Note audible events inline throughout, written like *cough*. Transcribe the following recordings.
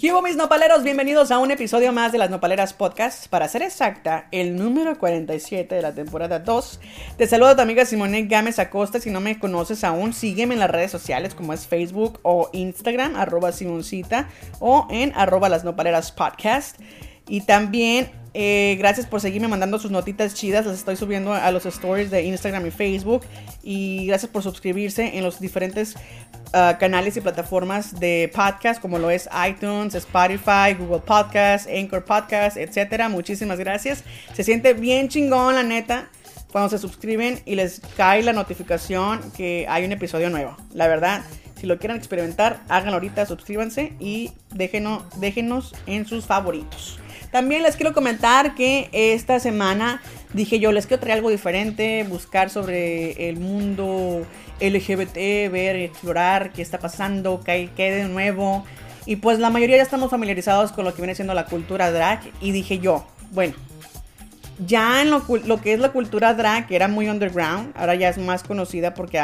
¿Qué mis nopaleros? Bienvenidos a un episodio más de las Nopaleras Podcast. Para ser exacta, el número 47 de la temporada 2. Te saludo a tu amiga Simone Gámez Acosta. Si no me conoces aún, sígueme en las redes sociales como es Facebook o Instagram, arroba Simoncita o en arroba las Nopaleras Podcast. Y también eh, gracias por seguirme mandando sus notitas chidas. Las estoy subiendo a los stories de Instagram y Facebook. Y gracias por suscribirse en los diferentes uh, canales y plataformas de podcast, como lo es iTunes, Spotify, Google Podcast, Anchor Podcast, etc. Muchísimas gracias. Se siente bien chingón, la neta, cuando se suscriben y les cae la notificación que hay un episodio nuevo. La verdad. Si lo quieren experimentar, háganlo ahorita, suscríbanse y déjenos, déjenos en sus favoritos. También les quiero comentar que esta semana dije yo, les quiero traer algo diferente, buscar sobre el mundo LGBT, ver, explorar qué está pasando, qué hay, de nuevo. Y pues la mayoría ya estamos familiarizados con lo que viene siendo la cultura drag. Y dije yo, bueno, ya en lo, que es la cultura drag, que era muy underground, ahora ya es más conocida porque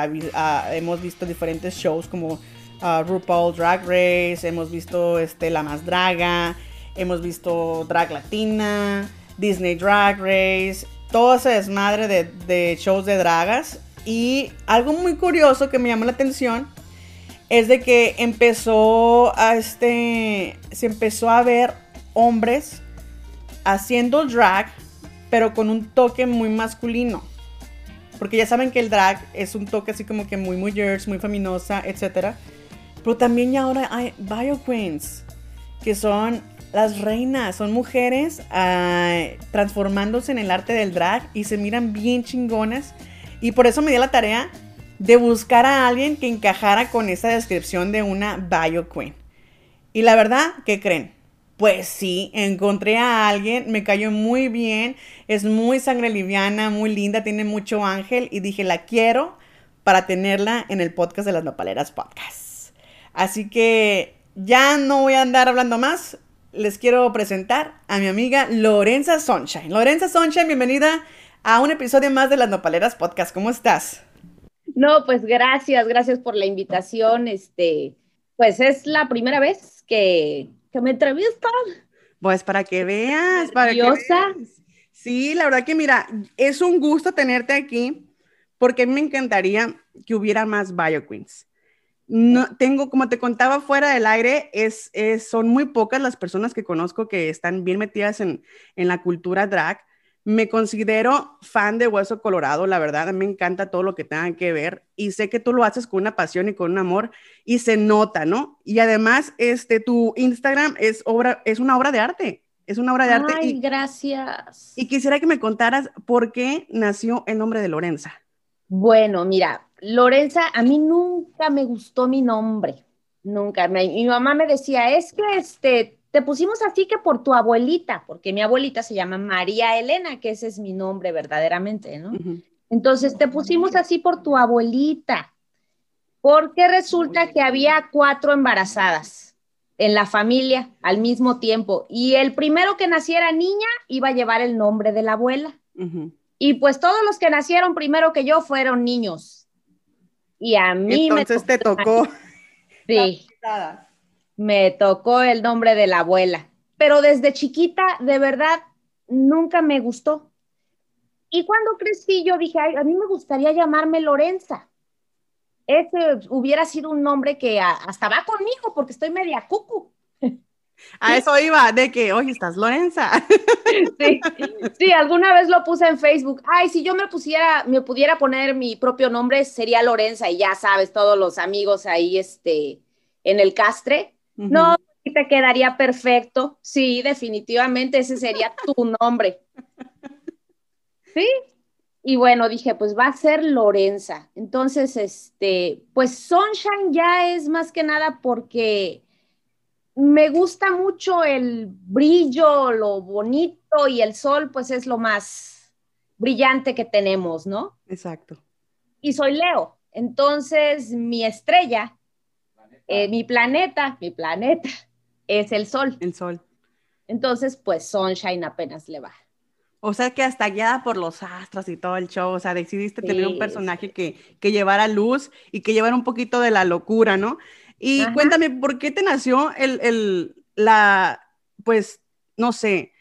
hemos visto diferentes shows como uh, RuPaul Drag Race, hemos visto este, La Más Draga, hemos visto Drag Latina, Disney Drag Race, todo ese desmadre de, shows de dragas. Y algo muy curioso que me llamó la atención es de que empezó a este, se empezó a ver hombres haciendo drag, pero con un toque muy masculino. Porque ya saben que el drag es un toque así como que muy muy muy feminosa, etc. Pero también ya ahora hay bio queens, que son las reinas, son mujeres ah, transformándose en el arte del drag y se miran bien chingonas. Y por eso me di la tarea de buscar a alguien que encajara con esa descripción de una bio queen. Y la verdad, ¿qué creen? Pues sí, encontré a alguien, me cayó muy bien, es muy sangre liviana, muy linda, tiene mucho ángel y dije, la quiero para tenerla en el podcast de las Nopaleras Podcast. Así que ya no voy a andar hablando más, les quiero presentar a mi amiga Lorenza Sunshine. Lorenza Sunshine, bienvenida a un episodio más de Las Nopaleras Podcast. ¿Cómo estás? No, pues gracias, gracias por la invitación. Este, pues es la primera vez que, que me entrevistan. Pues para que veas, para que Sí, la verdad que mira, es un gusto tenerte aquí porque me encantaría que hubiera más Bio Queens no tengo, como te contaba fuera del aire, es, son muy pocas las personas que conozco que están bien metidas en, la cultura drag. Me considero fan de Hueso Colorado, la verdad, me encanta todo lo que tenga que ver y sé que tú lo haces con una pasión y con un amor y se nota, ¿no? Y además, este, tu Instagram es, obra, es una obra de arte, es una obra de arte. Ay, gracias. Y quisiera que me contaras por qué nació el nombre de Lorenza. Bueno, mira, Lorenza, a mí nunca me gustó mi nombre, nunca. Mi, mamá me decía, es que este, te pusimos así que por tu abuelita, porque mi abuelita se llama María Elena, que ese es mi nombre verdaderamente, ¿no? Entonces, te pusimos así por tu abuelita, porque resulta que había cuatro embarazadas en la familia al mismo tiempo, y el primero que naciera niña iba a llevar el nombre de la abuela. Y pues todos los que nacieron primero que yo fueron niños. Y a mí Entonces me te tocó. *laughs* Sí. Me tocó el nombre de la abuela. Pero desde chiquita, de verdad, nunca me gustó. Y cuando crecí, yo dije, a mí me gustaría llamarme Lorenza. Ese hubiera sido un nombre que hasta va conmigo porque estoy media cucu. *laughs* A eso iba, de que, oye, estás Lorenza. *laughs* Sí, sí, alguna vez lo puse en Facebook. Ay, si yo me pusiera, me pudiera poner mi propio nombre, sería Lorenza, y ya sabes, todos los amigos ahí, este, en el castre. No, te quedaría perfecto. Sí, definitivamente ese sería tu nombre. Sí. Y bueno, dije, pues va a ser Lorenza. Entonces, este, pues Sunshine ya es más que nada porque me gusta mucho el brillo, lo bonito y el sol, pues es lo más brillante que tenemos, ¿no? Exacto. Y soy Leo. Entonces, mi estrella, eh, mi planeta, mi planeta es el sol. El sol. Entonces, pues Sunshine apenas le va. O sea que hasta guiada por los astros y todo el show, o sea, decidiste tener un personaje que, que llevara luz y que llevara un poquito de la locura, ¿no? Y cuéntame, ¿por qué te nació el, la, pues, no sé,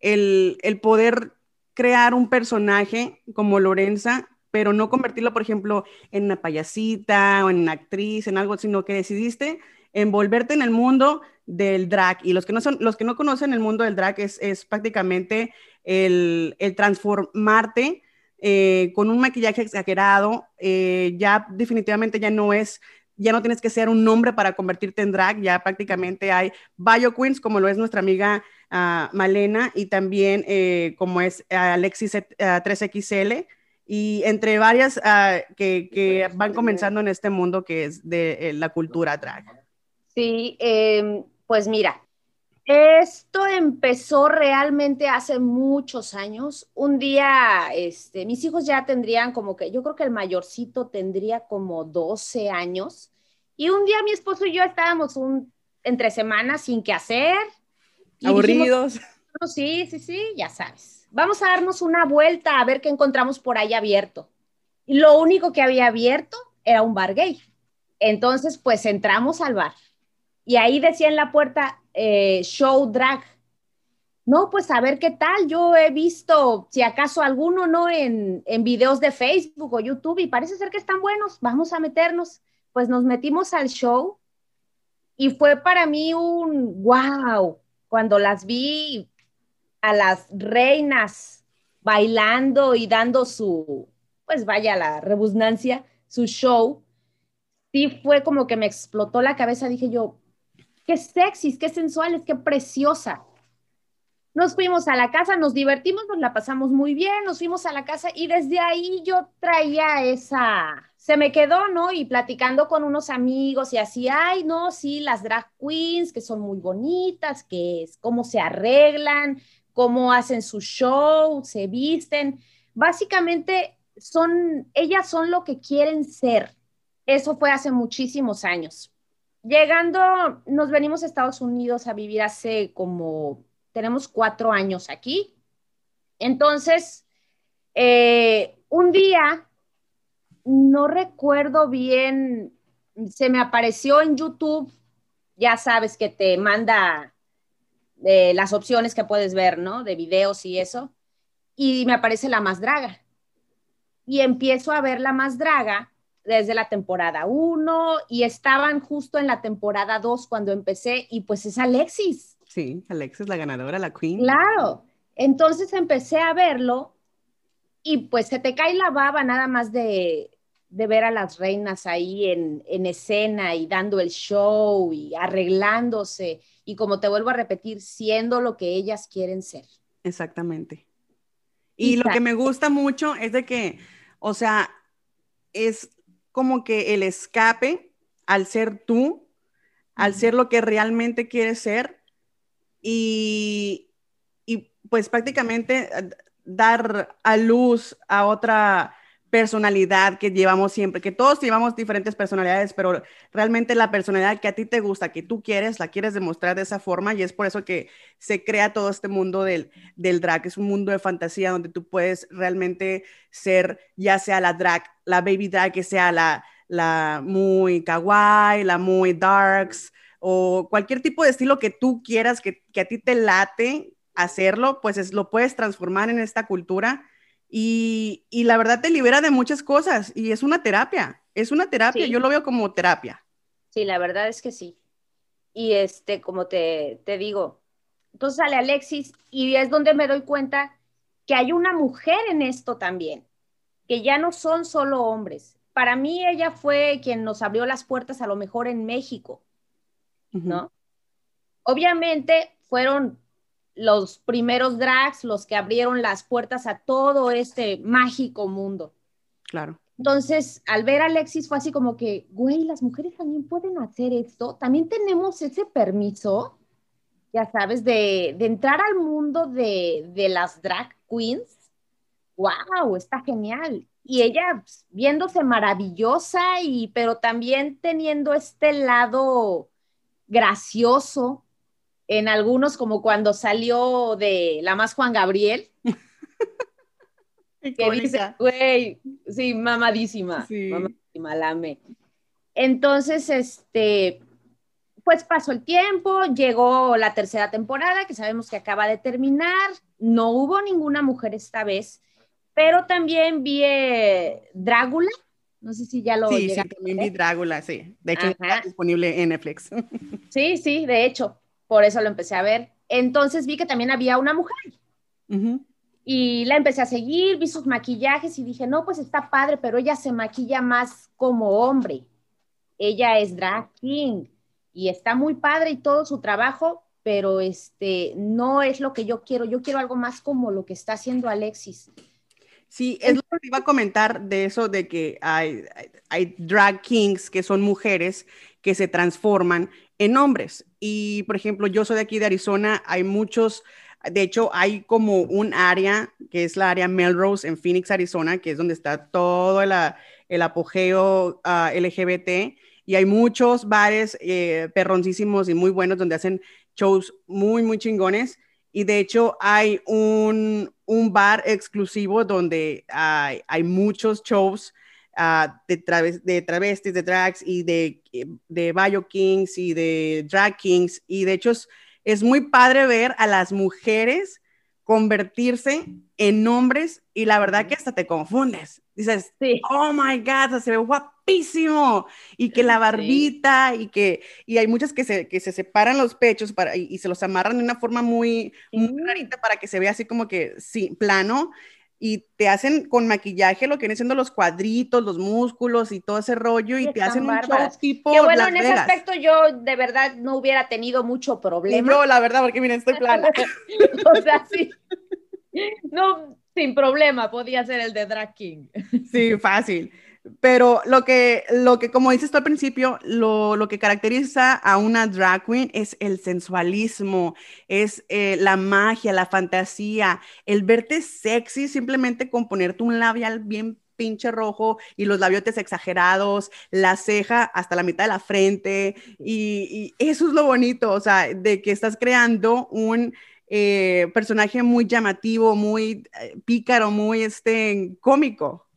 el, poder crear un personaje como Lorenza, pero no convertirlo, por ejemplo, en una payasita o en una actriz, en algo, sino que decidiste envolverte en el mundo del drag. Y los que no, son, los que no conocen el mundo del drag es, es prácticamente el, el transformarte eh, con un maquillaje exagerado, eh, ya definitivamente ya no es, ya no tienes que ser un nombre para convertirte en drag, ya prácticamente hay bio queens, como lo es nuestra amiga uh, Malena, y también eh, como es Alexis 3XL, y entre varias uh, que, que, van comenzando en este mundo que es de la cultura drag. Sí, em, pues mira, esto empezó realmente hace muchos años. Un día, este, mis hijos ya tendrían como que, yo creo que el mayorcito tendría como 12 años. Y un día mi esposo y yo estábamos un, entre semanas sin qué hacer. Aburridos. sí, sí, sí, ya sabes. Vamos a darnos una vuelta a ver qué encontramos por ahí abierto. Y lo único que había abierto era un bar gay. Entonces, pues entramos al bar. Y ahí decía en la puerta, eh, show drag. No, pues a ver qué tal. Yo he visto, si acaso alguno, ¿no? En, en videos de Facebook o YouTube y parece ser que están buenos. Vamos a meternos. Pues nos metimos al show y fue para mí un wow cuando las vi a las reinas bailando y dando su, pues vaya la rebusnancia, su show. Sí fue como que me explotó la cabeza. Dije yo, qué sexys, qué sensuales, qué preciosa. Nos fuimos a la casa, nos divertimos, nos la pasamos muy bien, nos fuimos a la casa y desde ahí yo traía esa, se me quedó, ¿no? Y platicando con unos amigos y así, ay, no, sí, las drag queens que son muy bonitas, que es cómo se arreglan, cómo hacen su show, se visten. Básicamente son, ellas son lo que quieren ser. Eso fue hace muchísimos años llegando, nos venimos a Estados Unidos a vivir hace como, tenemos cuatro años aquí. Entonces, eh, un día, no recuerdo bien, se me apareció en YouTube, ya sabes que te manda eh, las opciones que puedes ver, ¿no? De videos y eso. Y me aparece la más draga. Y empiezo a ver la más draga desde la temporada 1 y estaban justo en la temporada 2 cuando empecé y pues es Alexis. Sí, Alexis la ganadora, la queen. Claro. Entonces empecé a verlo y pues se te cae la baba nada más de, de ver a las reinas ahí en, en, escena y dando el show y arreglándose y como te vuelvo a repetir, siendo lo que ellas quieren ser. Exactamente. Y lo que me gusta mucho es de que, o sea, es como que el escape al ser tú, al ser lo que realmente quieres ser y, y pues prácticamente eh, dar a luz a otra personalidad que llevamos siempre, que todos llevamos diferentes personalidades, pero realmente la personalidad que a ti te gusta, que tú quieres, la quieres demostrar de esa forma y es por eso que se crea todo este mundo del, del drag, es un mundo de fantasía donde tú puedes realmente ser ya sea la drag, la baby drag, que sea la, la muy kawaii, la muy darks o cualquier tipo de estilo que tú quieras, que, que a ti te late hacerlo, pues es, lo puedes transformar en esta cultura y, la verdad te libera de muchas cosas y es una terapia, es una terapia, yo lo veo como terapia. Sí, la verdad es que sí. Y este, como te, te digo, entonces sale Alexis y es donde me doy cuenta que hay una mujer en esto también, que ya no son solo hombres. Para mí ella fue quien nos abrió las puertas a lo mejor en México, ¿no? Obviamente fueron los primeros drags los que abrieron las puertas a todo este mágico mundo. Claro. Entonces, al ver a Alexis fue así como que, güey, las mujeres también pueden hacer esto, también tenemos ese permiso, ya sabes, de, entrar al mundo de, de, las drag queens. ¡Wow! Está genial. Y ella pues, viéndose maravillosa, y, pero también teniendo este lado gracioso, en algunos, como cuando salió de La Más Juan Gabriel. *laughs* que dice, güey, sí, mamadísima, sí. mamadísima, la Entonces, este, pues pasó el tiempo, llegó la tercera temporada, que sabemos que acaba de terminar, no hubo ninguna mujer esta vez, pero también vi eh, Drácula, no sé si ya lo Sí, sí, también vi Drácula, sí. De hecho, está disponible en Netflix. *laughs* Sí, sí, de hecho, por eso lo empecé a ver. Entonces vi que también había una mujer. Y la empecé a seguir, vi sus maquillajes y dije, no, pues está padre, pero ella se maquilla más como hombre. Ella es drag king y está muy padre y todo su trabajo, pero este no es lo que yo quiero. Yo quiero algo más como lo que está haciendo Alexis. Sí, es lo que iba a comentar de eso, de que hay, hay, drag kings que son mujeres que se transforman en hombres. Y, por ejemplo, yo soy de aquí de Arizona, hay muchos, de hecho, hay como un área, que es la área Melrose en Phoenix, Arizona, que es donde está todo el, el apogeo ah, LGBT y hay muchos bares eh, perroncísimos y muy buenos donde hacen shows muy, muy chingones. Y de hecho hay un, un bar exclusivo donde hay, hay muchos shows uh, de, de travestis, de drags y de, de Bayo Kings y de Drag Kings. Y de hecho es, es muy padre ver a las mujeres convertirse en hombres y la verdad que hasta te confundes. Dices, oh my God, se ve guapísimo. Y que la barbita y que, y hay muchas que se, que se separan los pechos para, y, se los amarran de una forma muy, muy rarita para que se vea así como que, sí, plano. Y te hacen con maquillaje lo que vienen siendo los cuadritos, los músculos y todo ese rollo y te hacen un show tipo. Que bueno, en ese aspecto yo de verdad no hubiera tenido mucho problema. Yo, la verdad, porque miren, estoy plana. *laughs* o sea, sí. No, sin problema, podía ser el de Drag King. Sí, fácil. Pero lo que, lo que como dices tú al principio, lo, lo que caracteriza a una drag queen es el sensualismo, es eh, la magia, la fantasía, el verte sexy simplemente con ponerte un labial bien pinche rojo y los labiotes exagerados, la ceja hasta la mitad de la frente y, eso es lo bonito, o sea, de que estás creando un eh, personaje muy llamativo, muy eh, pícaro, muy este, cómico.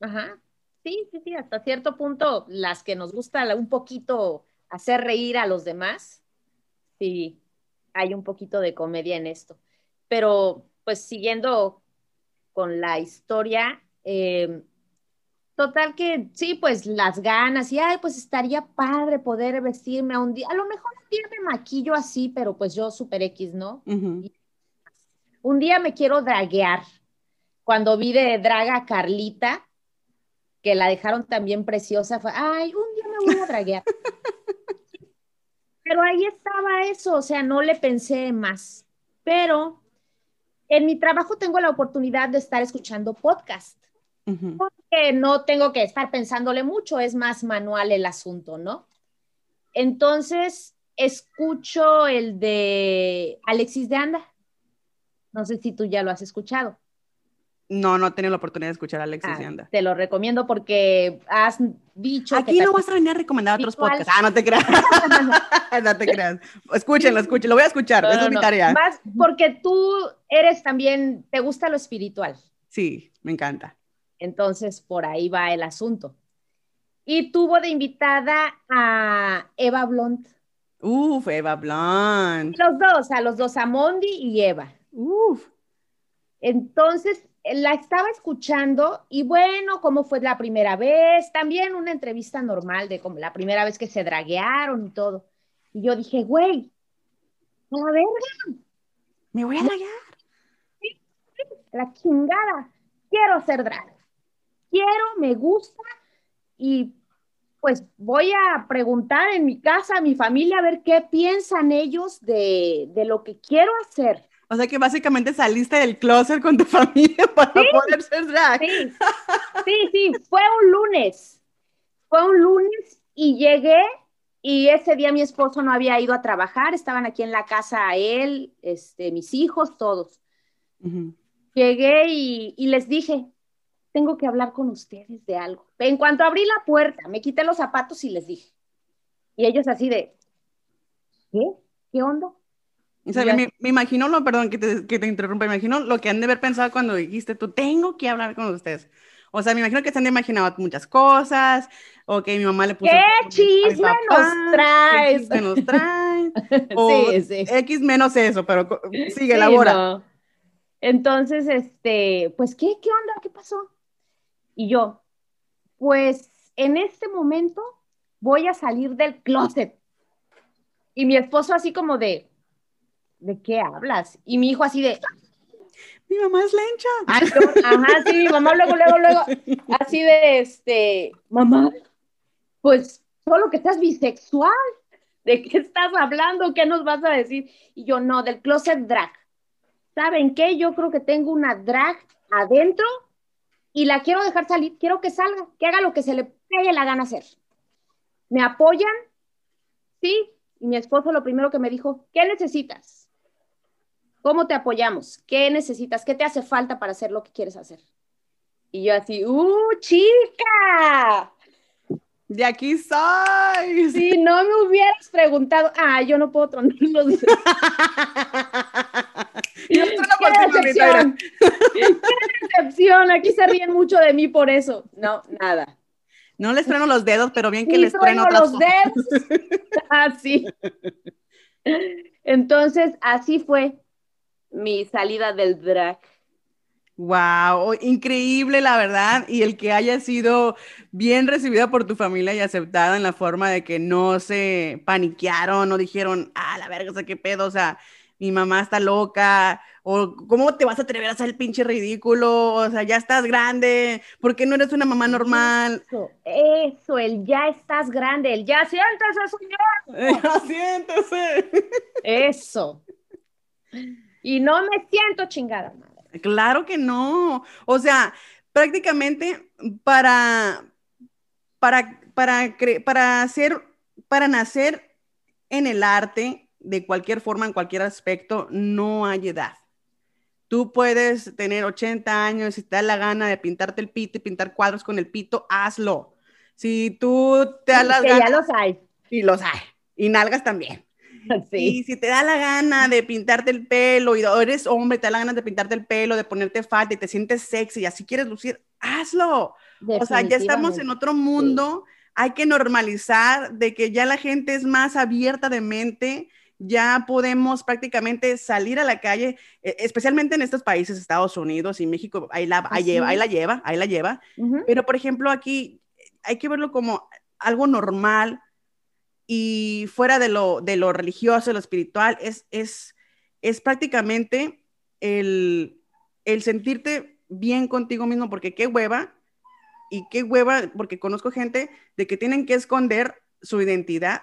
Ajá. Sí, sí, sí, hasta cierto punto, las que nos gusta un poquito hacer reír a los demás, sí, hay un poquito de comedia en esto. Pero, pues, siguiendo con la historia, eh, Total que sí, pues las ganas y, ay, pues estaría padre poder vestirme a un día. A lo mejor un día me maquillo así, pero pues yo super X, ¿no? Un día me quiero draguear. Cuando vi de draga Carlita, que la dejaron también preciosa, fue, ay, un día me voy a draguear. pero ahí estaba eso, o sea, no le pensé más. Pero en mi trabajo tengo la oportunidad de estar escuchando podcast porque no tengo que estar pensándole mucho, es más manual el asunto, ¿no? Entonces, escucho el de Alexis de Anda. No sé si tú ya lo has escuchado. No, no he tenido la oportunidad de escuchar a Alexis ah, Anda. Te lo recomiendo porque has dicho. Aquí no vas a venir a recomendar otros podcasts. Ah, no te creas. *laughs* no te creas. Escúchenlo, escúchenlo. Lo voy a escuchar. es mi tarea. Más porque tú eres también, te gusta lo espiritual. Sí, me encanta. Entonces, por ahí va el asunto. Y tuvo de invitada a Eva Blunt. Uf, Eva Blunt. Los dos, a los dos, a Mondi y Eva. Uf. Entonces, la estaba escuchando y bueno, cómo fue la primera vez, también una entrevista normal de como la primera vez que se draguearon y todo. Y yo dije, güey, a la verga. Me voy a draguear. La chingada. Quiero ser drag quiero, me gusta y pues voy a preguntar en mi casa a mi familia a ver qué piensan ellos de, lo que quiero hacer. O sea que básicamente saliste del closet con tu *laughs* familia para poder ser drag. Sí, sí, sí, fue un lunes. Fue un lunes y llegué y ese día mi esposo no había ido a trabajar, estaban aquí en la casa él, este, mis hijos, todos. Llegué y, y les dije, tengo que hablar con ustedes de algo. En cuanto abrí la puerta, me quité los zapatos y les dije. Y ellos así de, ¿qué? ¿Qué onda? O sea, me, imagino, lo, perdón que te, que te interrumpa, me imagino lo que han de haber pensado cuando dijiste, tú tengo que hablar con ustedes. O sea, me imagino que se han imaginado muchas cosas, o que mi mamá le puso... ¿Qué chisme nos traes? ¿Qué nos traes? sí, sí. X menos eso, pero sigue, elabora. Entonces, este, pues, ¿qué, ¿qué onda? ¿Qué pasó? Y yo, pues, en este momento voy a salir del closet. Y mi esposo así como de, ¿de qué hablas? Y mi hijo así de, mi mamá es lencha. ajá, sí, mi mamá luego, luego, luego, así de, este, mamá, pues solo que estás bisexual. ¿De qué estás hablando? ¿Qué nos vas a decir? Y yo, no, del closet drag. ¿Saben qué? Yo creo que tengo una drag adentro y la quiero dejar salir, quiero que salga, que haga lo que se le pegue la gana hacer. ¿Me apoyan? Sí. Y mi esposo lo primero que me dijo, ¿qué necesitas? ¿Cómo te apoyamos? ¿Qué necesitas? ¿Qué te hace falta para hacer lo que quieres hacer? Y yo así, ¡uh, chica! De aquí soy. Si no me hubieras preguntado, ah, yo no puedo tronar los dedos. *laughs* ¡Qué decepción! ¡Qué decepción! Aquí se ríen mucho de mí por eso. No, nada. No les trueno los dedos, pero bien que les trueno los dedos. Así. *laughs* Ah, Entonces, así fue mi salida del drag. Wow, increíble la verdad y el que haya sido bien recibida por tu familia y aceptada en la forma de que no se paniquearon, no dijeron, ah, la verga, o sea, qué pedo, o sea, mi mamá está loca, o cómo te vas a atrever a hacer el pinche ridículo, o sea, ya estás grande, ¿por qué no eres una mamá normal? Eso, eso el ya estás grande, el ya siéntese, señor. *laughs* Ya siéntese. Eso. Y no me siento chingada madre. Claro que no. O sea, prácticamente para, para, para, para hacer, para nacer en el arte, de cualquier forma, en cualquier aspecto, no hay edad. Tú puedes tener 80 años, si te da la gana de pintarte el pito y pintar cuadros con el pito, hazlo. Si tú te das las que ya los hay. Y los hay. Y nalgas también. *laughs* Y si te da la gana de pintarte el pelo y eres hombre, te da la gana de pintarte el pelo, de ponerte falta y te sientes sexy y así quieres lucir, hazlo. O sea, ya estamos en otro mundo. Hay que normalizar de que ya la gente es más abierta de mente, ya podemos prácticamente salir a la calle, e, especialmente en estos países, Estados Unidos y México, ahí la, lleva, ahí la lleva, ahí la lleva. Pero, por ejemplo, aquí hay que verlo como algo normal, y fuera de lo, de lo religioso, lo espiritual, es, es, es prácticamente el, el sentirte bien contigo mismo, porque qué hueva, y qué hueva, porque conozco gente de que tienen que esconder su identidad,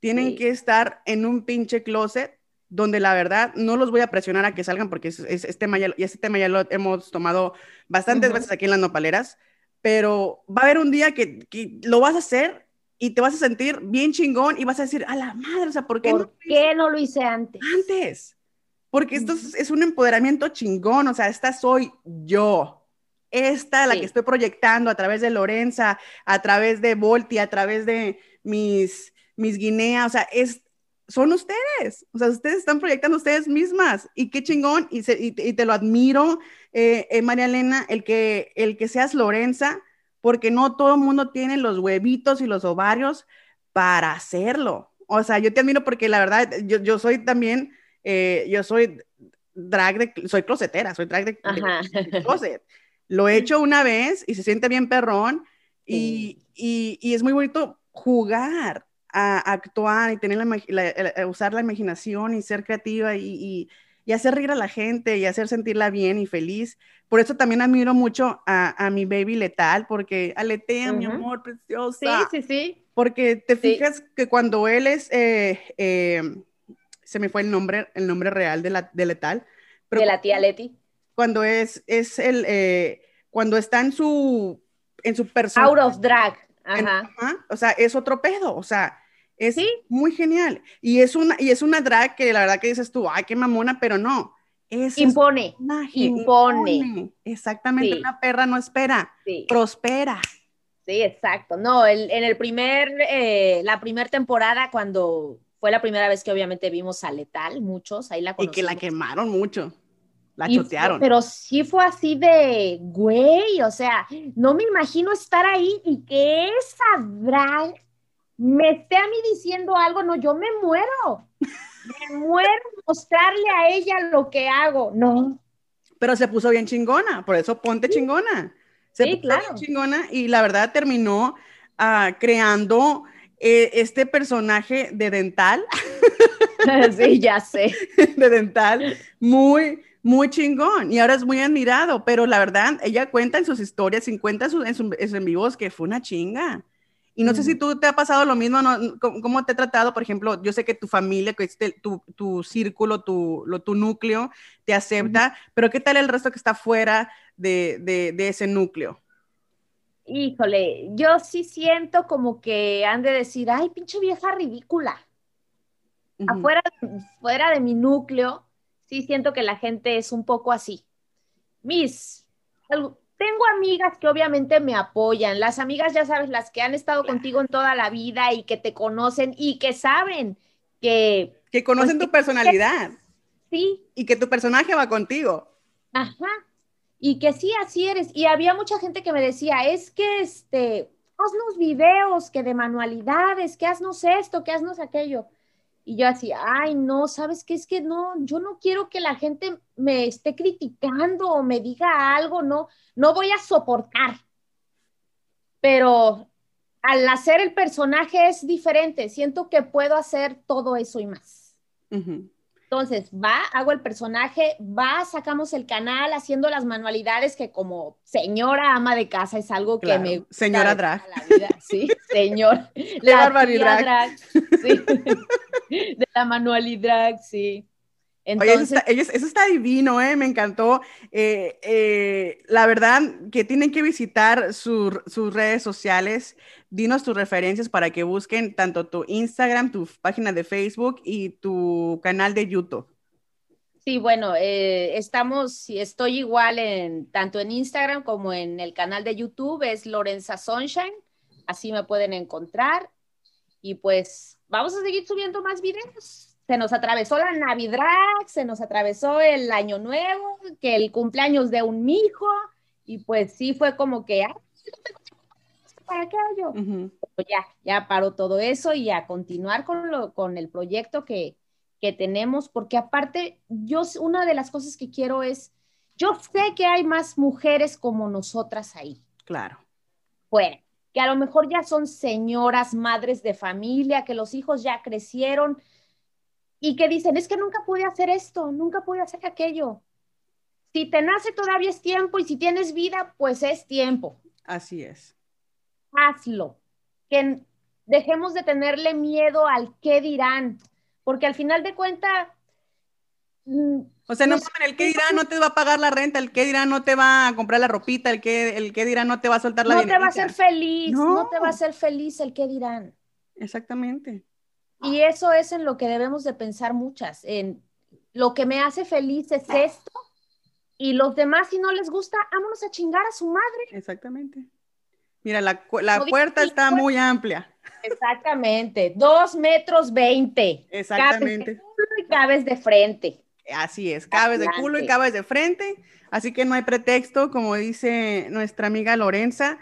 tienen que estar en un pinche closet donde la verdad no los voy a presionar a que salgan porque es, este, tema ya, este tema ya lo hemos tomado bastantes veces aquí en las nopaleras, pero va a haber un día que, que, lo vas a hacer y te vas a sentir bien chingón y vas a decir, a la madre, o sea, ¿por qué, no, qué no lo hice antes? Antes. Porque esto es, un empoderamiento chingón, o sea, esta soy yo. Esta, la que estoy proyectando a través de Lorenza, a través de Volti, a través de mis, mis Guinea, o sea, es, son ustedes, o sea, ustedes están proyectando ustedes mismas y qué chingón y, y, te lo admiro, eh, eh, María Elena, el que, el que seas Lorenza, porque no todo el mundo tiene los huevitos y los ovarios para hacerlo. O sea, yo te admiro porque la verdad, yo, yo soy también, eh, yo soy drag de, soy closetera, soy drag de, closet. Lo he hecho una vez y se siente bien perrón y, y, y es muy bonito jugar a, actuar y tener la, usar la imaginación y ser creativa y, y hacer reír a la gente y hacer sentirla bien y feliz. Por eso también admiro mucho a, mi baby letal, porque aletea, mi amor preciosa. Sí, sí, sí. Porque te fijas que cuando él es, eh, eh, se me fue el nombre, el nombre real de, la, de letal. de la tía Leti. Cuando es, es el, eh, cuando está en su, en su persona. Out of drag. Ajá. o sea, es otro pedo, o sea, es muy genial. Y es, una, y es una drag que la verdad que dices tú, ay, qué mamona, pero no. Es impone, impone. Exactamente, una perra no espera, prospera. Sí, exacto. No, en el primer, eh, la primera temporada, cuando fue la primera vez que obviamente vimos a Letal, muchos, ahí la conocimos. Y que la quemaron mucho. La chotearon. Pero sí fue así de, güey, o sea, no me imagino estar ahí y que esa drag me esté a mí diciendo algo, no, yo me muero. Me *laughs* muero mostrarle a ella lo que hago, no. Pero se puso bien chingona, por eso ponte chingona. Se sí, puso claro. bien chingona y la verdad terminó uh, creando eh, este personaje de dental. *laughs* sí, ya sé. *laughs* de dental, muy, muy chingón. Y ahora es muy admirado, pero la verdad, ella cuenta en sus historias, en cuenta en sus en, su, en vivos que fue una chinga. Y no mm. sé si tú te ha pasado lo mismo, ¿no? ¿Cómo, ¿Cómo, te ha tratado? Por ejemplo, yo sé que tu familia, que este, tu, tu, círculo, tu, lo, tu núcleo te acepta, mm. pero ¿qué tal el resto que está fuera de, de, de, ese núcleo? Híjole, yo sí siento como que han de decir, ay, pinche vieja ridícula. Uh -huh. Afuera fuera de mi núcleo, sí siento que la gente es un poco así. Mis, tengo amigas que obviamente me apoyan, las amigas, ya sabes, las que han estado contigo en toda la vida y que te conocen y que saben que... Que conocen pues, tu personalidad. Que, sí. Y que tu personaje va contigo. Ajá. Y que sí, así eres. Y había mucha gente que me decía, es que, este, haznos videos, que de manualidades, que haznos esto, que haznos aquello. Y yo así, ay, no, ¿sabes qué? Es que no, yo no quiero que la gente me esté criticando o me diga algo, no, no voy a soportar. Pero al hacer el personaje es diferente, siento que puedo hacer todo eso y más. Entonces, va, hago el personaje, va, sacamos el canal haciendo las manualidades que como señora ama de casa es algo claro. que me... Señora drag. La vida. Sí, *laughs* señor. De barbaridad. drag. Sí. *laughs* De la manualidad, sí. Entonces, Oye, eso, está, eso está, divino, ¿eh? me encantó. Eh, eh, la verdad que tienen que visitar su, sus redes sociales. Dinos tus referencias para que busquen tanto tu Instagram, tu página de Facebook y tu canal de YouTube. Sí, bueno, eh, estamos, estoy igual en tanto en Instagram como en el canal de YouTube, es Lorenza Sunshine, así me pueden encontrar. Y pues vamos a seguir subiendo más videos se nos atravesó la Navidad, se nos atravesó el Año Nuevo, que el cumpleaños de un hijo, y pues sí fue como que, ah, ¿para qué yo? Uh -huh. ya, ya paró todo eso y a continuar con, lo, con el proyecto que, que tenemos, porque aparte, yo, una de las cosas que quiero es, yo sé que hay más mujeres como nosotras ahí. Claro. Bueno, que a lo mejor ya son señoras, madres de familia, que los hijos ya crecieron, y que dicen, es que nunca pude hacer esto, nunca pude hacer aquello. Si te nace todavía es tiempo y si tienes vida, pues es tiempo. Así es. Hazlo. Que dejemos de tenerle miedo al qué dirán, porque al final de cuentas... mm, O sea, no, el qué dirán no te va a pagar la renta, el qué dirán no te va a comprar la ropita, el qué, el qué dirán no te va a soltar la No dinerita. te va a hacer feliz, no. no te va a hacer feliz el qué dirán. Exactamente. Y eso es en lo que debemos de pensar muchas, en lo que me hace feliz es esto, y los demás si no les gusta, vámonos a chingar a su madre. Exactamente. Mira, la, la puerta está muy amplia. Exactamente, dos metros veinte. Exactamente. Cabes de culo y cabes de frente. Así es, cabes Adelante. de culo y cabes de frente, así que no hay pretexto, como dice nuestra amiga Lorenza,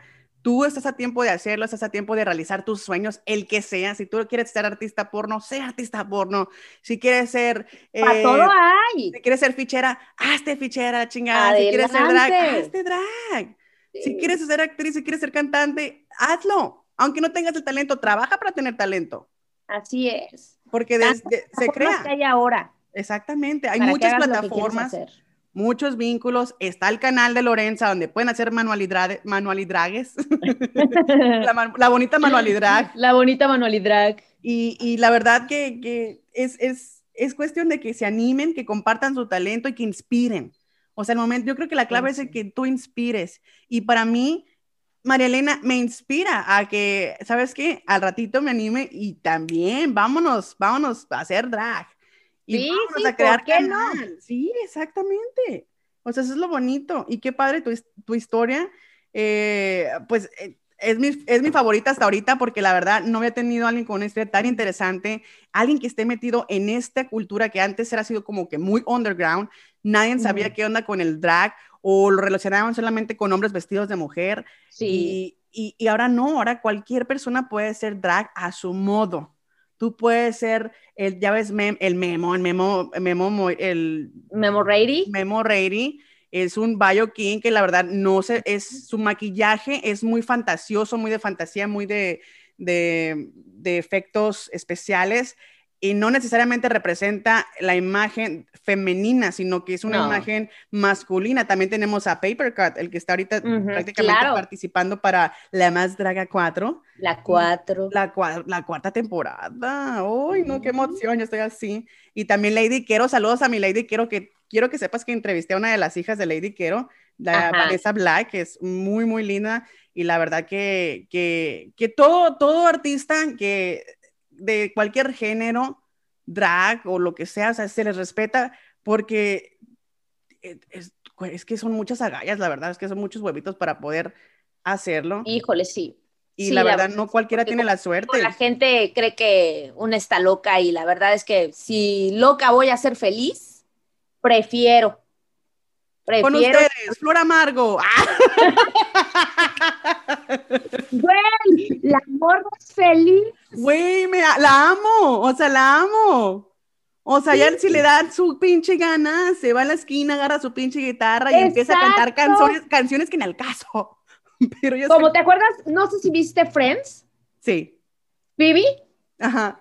tú estás a tiempo de hacerlo, estás a tiempo de realizar tus sueños, el que sea. Si tú quieres ser artista porno, sé artista porno. Si quieres ser... Eh, todo hay. Si quieres ser fichera, hazte fichera, chingada. Adelante. Si quieres ser drag, hazte drag. Sí. Si quieres ser actriz, si quieres ser cantante, hazlo. Aunque no tengas el talento, trabaja para tener talento. Así es. Porque desde, se crea. que hay ahora. Exactamente. Hay muchas plataformas muchos vínculos. Está el canal de Lorenza donde pueden hacer manualidades, manualidragues. *laughs* la, la, bonita manualidad. La bonita manualidad. Y, y la verdad que, que es, es, es, cuestión de que se animen, que compartan su talento y que inspiren. O sea, el momento, yo creo que la clave sí. es que tú inspires. Y para mí, María Elena me inspira a que, ¿sabes qué? Al ratito me anime y también vámonos, vámonos a hacer drag. Y sí, vamos sí, a crear ¿por qué canal. no? Sí, exactamente. O sea, eso es lo bonito. Y qué padre tu, tu historia. Eh, pues eh, es mi, es mi favorita hasta ahorita porque la verdad no había tenido a alguien con una historia tan interesante, alguien que esté metido en esta cultura que antes era sido como que muy underground, nadie sabía qué onda con el drag o lo relacionaban solamente con hombres vestidos de mujer. Sí. Y, y, ahora no, ahora cualquier persona puede ser drag a su modo. Tú puedes ser, el, ya ves, el memo, el memo, memo, el... Memo Ready. Memo Ready es un Bio King que la verdad no sé, es su maquillaje es muy fantasioso, muy de fantasía, muy de, de, de efectos especiales y no necesariamente representa la imagen femenina, sino que es una imagen masculina. También tenemos a Papercut, el que está ahorita prácticamente participando para La Más Draga 4. La 4. La, la cuarta temporada. ¡Uy, no, qué emoción! Yo estoy así. Y también Lady Quero, saludos a mi Lady Quero, que quiero que sepas que entrevisté a una de las hijas de Lady Quero, la Vanessa Black, que es muy, muy linda. Y la verdad que, que, que todo, todo artista que de cualquier género, drag o lo que sea, o sea, se les respeta porque es, que son muchas agallas, la verdad, es que son muchos huevitos para poder hacerlo. Híjole, sí. Y la verdad, no cualquiera tiene la suerte. La gente cree que una está loca y la verdad es que si loca voy a ser feliz, prefiero. Prefiero. Con ustedes, Flor Amargo. *laughs* Güey, la morra es feliz. Güey, la amo, o sea, la amo. O sea, ya si le da su pinche gana, se va a la esquina, agarra su pinche guitarra y empieza a cantar canciones, canciones que en el caso. *laughs* Pero yo Como te acuerdas, no sé si viste Friends. Sí. Phoebe. Ajá.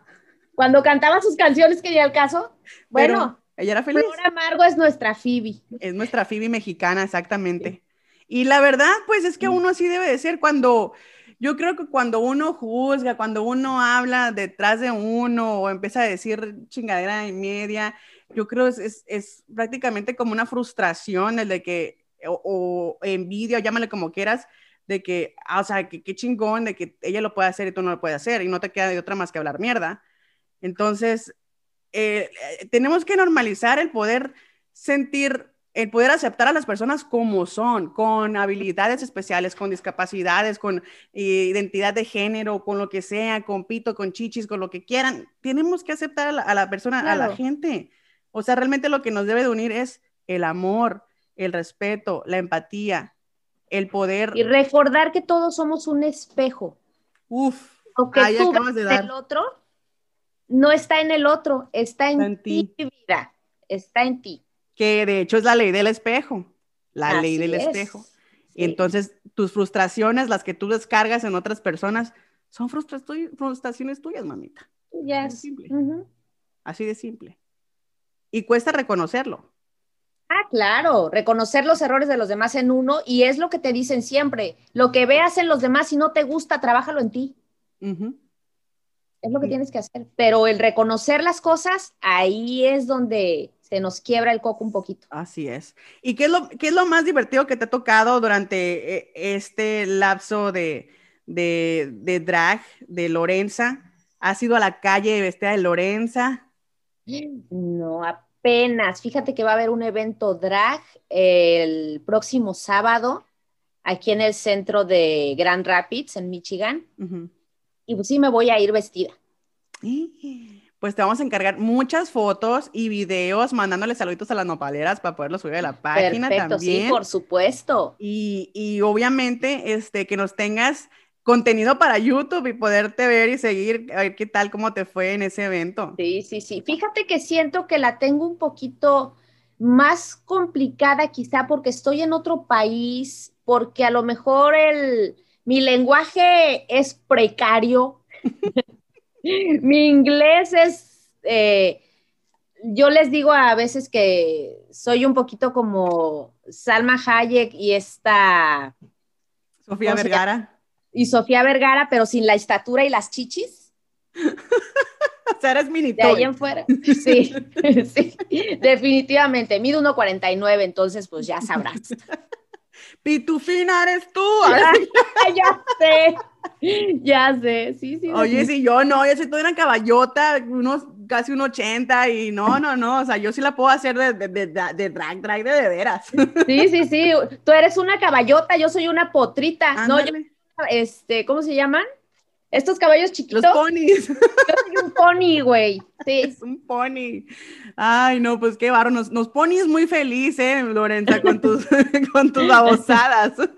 Cuando cantaba sus canciones que ni al caso. Bueno. Ella era feliz. Flor Amargo es nuestra Phoebe. Es nuestra Phoebe mexicana, exactamente. Y la verdad, pues es que uno así debe de ser cuando, yo creo que cuando uno juzga, cuando uno habla detrás de uno o empieza a decir chingadera y media, yo creo es, es, prácticamente como una frustración el de que, o, envidia, o llámale como quieras, de que, ah, o sea, que qué chingón de que ella lo puede hacer y tú no lo puedes hacer y no te queda de otra más que hablar mierda. Entonces, eh, eh, tenemos que normalizar el poder sentir el poder aceptar a las personas como son, con habilidades especiales, con discapacidades, con eh, identidad de género, con lo que sea, con pito, con chichis, con lo que quieran. Tenemos que aceptar a la, persona, a la gente. O sea, realmente lo que nos debe de unir es el amor, el respeto, la empatía, el poder. Y recordar que todos somos un espejo. Uf, ahí acabas de dar. El otro no está en el otro, está en, ti, vida, está en ti que de hecho es la ley del espejo, la ley del espejo. Y entonces tus frustraciones, las que tú descargas en otras personas, son frustraciones tuyas, mamita. Yes. Así de simple. Así de simple. Y cuesta reconocerlo. Ah, claro, reconocer los errores de los demás en uno y es lo que te dicen siempre. Lo que veas en los demás y no te gusta, trabájalo en ti. Es lo que tienes que hacer. Pero el reconocer las cosas, ahí es donde se nos quiebra el coco un poquito. Así es. ¿Y qué es lo, qué es lo más divertido que te ha tocado durante eh, este lapso de, de, drag de Lorenza? ¿Has ido a la calle vestida de Lorenza? No, apenas. Fíjate que va a haber un evento drag el próximo sábado aquí en el centro de Grand Rapids, en Michigan. Y pues sí, me voy a ir vestida pues te vamos a encargar muchas fotos y videos mandándole saluditos a las nopaleras para poderlos subir a la página Perfecto, también. Sí, por supuesto. Y, y, obviamente este, que nos tengas contenido para YouTube y poderte ver y seguir, a ver qué tal, cómo te fue en ese evento. Sí, sí, sí. Fíjate que siento que la tengo un poquito más complicada quizá porque estoy en otro país, porque a lo mejor el, mi lenguaje es precario. *laughs* mi inglés es, eh, yo les digo a veces que soy un poquito como Salma Hayek y esta... Sofía Vergara. Y Sofía Vergara, pero sin la estatura y las chichis. *laughs* o sea, eres De ahí en fuera. Sí, *laughs* sí, definitivamente. Mido 1,49, entonces pues ya sabrás. Pitufina eres tú. *laughs* *laughs* ya sé. Ya sé, sí, sí. Oye, si yo no, yo si tú una caballota, unos casi un 80 y no, no, no, o sea, yo sí la puedo hacer de, de, de, drag, drag de, de veras. Sí, sí, sí, tú eres una caballota, yo soy una potrita, no, yo este, ¿cómo se llaman? Estos caballos chiquitos. Los ponis. Yo soy un pony, güey. *laughs* Sí. Es un pony. Ay, no, pues qué barro. Nos, nos ponis muy feliz, ¿eh, Lorenza, con tus, *laughs* con tus babosadas. *laughs*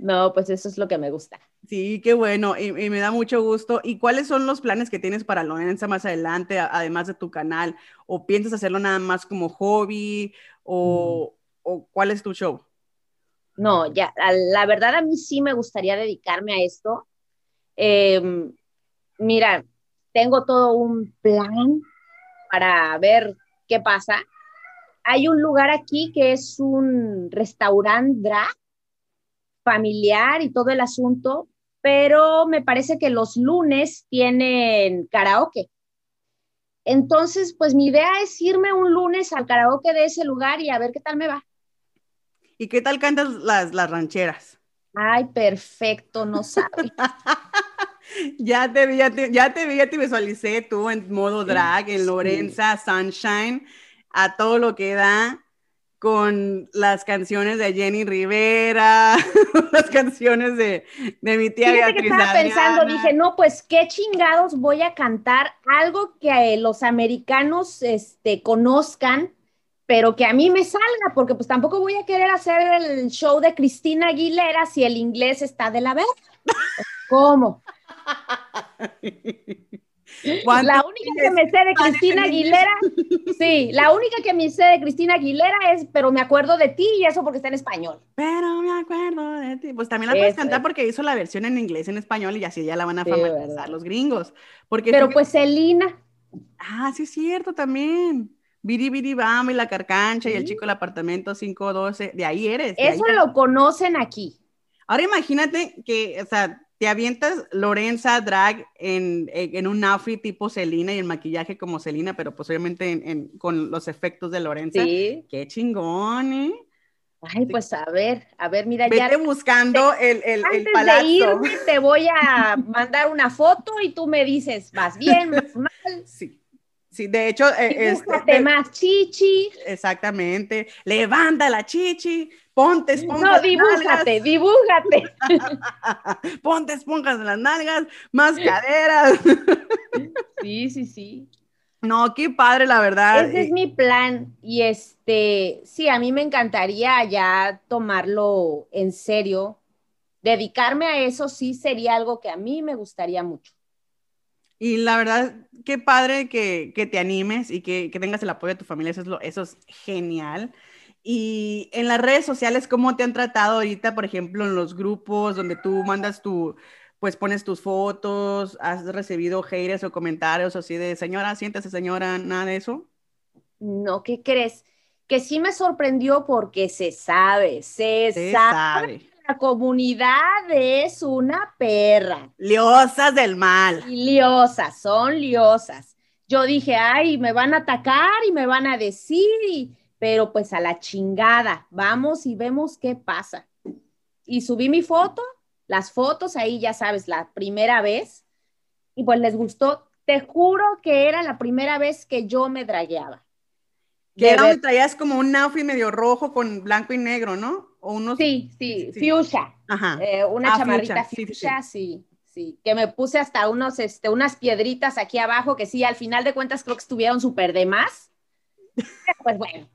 No, pues eso es lo que me gusta. Sí, qué bueno, y, y, me da mucho gusto. ¿Y cuáles son los planes que tienes para Lorenza más adelante, además de tu canal? ¿O piensas hacerlo nada más como hobby? ¿O, mm. o cuál es tu show? No, ya, la verdad a mí sí me gustaría dedicarme a esto. Eh, mira, tengo todo un plan para ver qué pasa. Hay un lugar aquí que es un restaurante drag familiar y todo el asunto, pero me parece que los lunes tienen karaoke. Entonces, pues mi idea es irme un lunes al karaoke de ese lugar y a ver qué tal me va. ¿Y qué tal cantas las, las rancheras? Ay, perfecto, no sabes. *laughs* ya te vi, ya te, ya te vi, ya te visualicé tú en modo drag, en Lorenza, Sunshine, a todo lo que da con las canciones de Jenny Rivera, *laughs* las canciones de, de mi tía Fíjate que estaba pensando, dije, no, pues qué chingados voy a cantar algo que los americanos este, conozcan, pero que a mí me salga, porque pues tampoco voy a querer hacer el show de Cristina Aguilera si el inglés está de la verga. *laughs* ¿Cómo? *laughs* La única que me sé de Cristina Aguilera, *laughs* sí, la única que me sé de Cristina Aguilera es, pero me acuerdo de ti y eso porque está en español. Pero me acuerdo de ti. Pues también la puedes cantar porque hizo la versión en inglés, en español y así ya la van a sí, los gringos. Porque pero pues Celina. Ah, sí es cierto también. Biri Biri Bam y la carcancha y el chico del apartamento 512, de ahí eres. eso lo conocen aquí. Ahora imagínate que, o sea, te avientas Lorenza drag en, en, un outfit tipo Selina y el maquillaje como Selina, pero posiblemente en, con los efectos de Lorenza. Sí. Qué chingón, ¿eh? Ay, pues a ver, a ver, mira, Vete ya. buscando el, el, antes el palazzo. de irme, te voy a mandar una foto y tú me dices, ¿vas bien, *laughs* vas mal? Sí. Sí, de hecho, es, este, más chichi. Exactamente. Levanta la chichi, *laughs* ponte esponjas. No, dibújate, dibújate. ponte esponjas en las nalgas, más *laughs* caderas. sí, sí, sí. No, qué padre, la verdad. Ese es mi plan. Y este, sí, a mí me encantaría ya tomarlo en serio. Dedicarme a eso sí sería algo que a mí me gustaría mucho. Y la verdad, qué padre que, que te animes y que, que, tengas el apoyo de tu familia, eso es, lo, eso es genial. Y en las redes sociales, ¿cómo te han tratado ahorita, por ejemplo, en los grupos donde tú mandas tu, pues pones tus fotos, has recibido haters o comentarios así de, señora, siéntese, señora, nada de eso? No, ¿qué crees? Que sí me sorprendió porque se sabe, se, se sabe. sabe la comunidad es una perra. Liosas del mal. Liosas, son liosas. Yo dije, ay, me van a atacar y me van a decir, pero pues a la chingada, vamos y vemos qué pasa. Y subí mi foto, las fotos ahí, ya sabes, la primera vez, y pues les gustó. Te juro que era la primera vez que yo me dragueaba. Que era donde traías como un outfit medio rojo con blanco y negro, ¿no? O unos... Sí, sí, sí. fuchsia. Ajá. Eh, una ah, chamarrita fuchsia, sí, sí, Que me puse hasta unos, este, unas piedritas aquí abajo que sí, al final de cuentas creo que estuvieron súper de más. *laughs* pues bueno.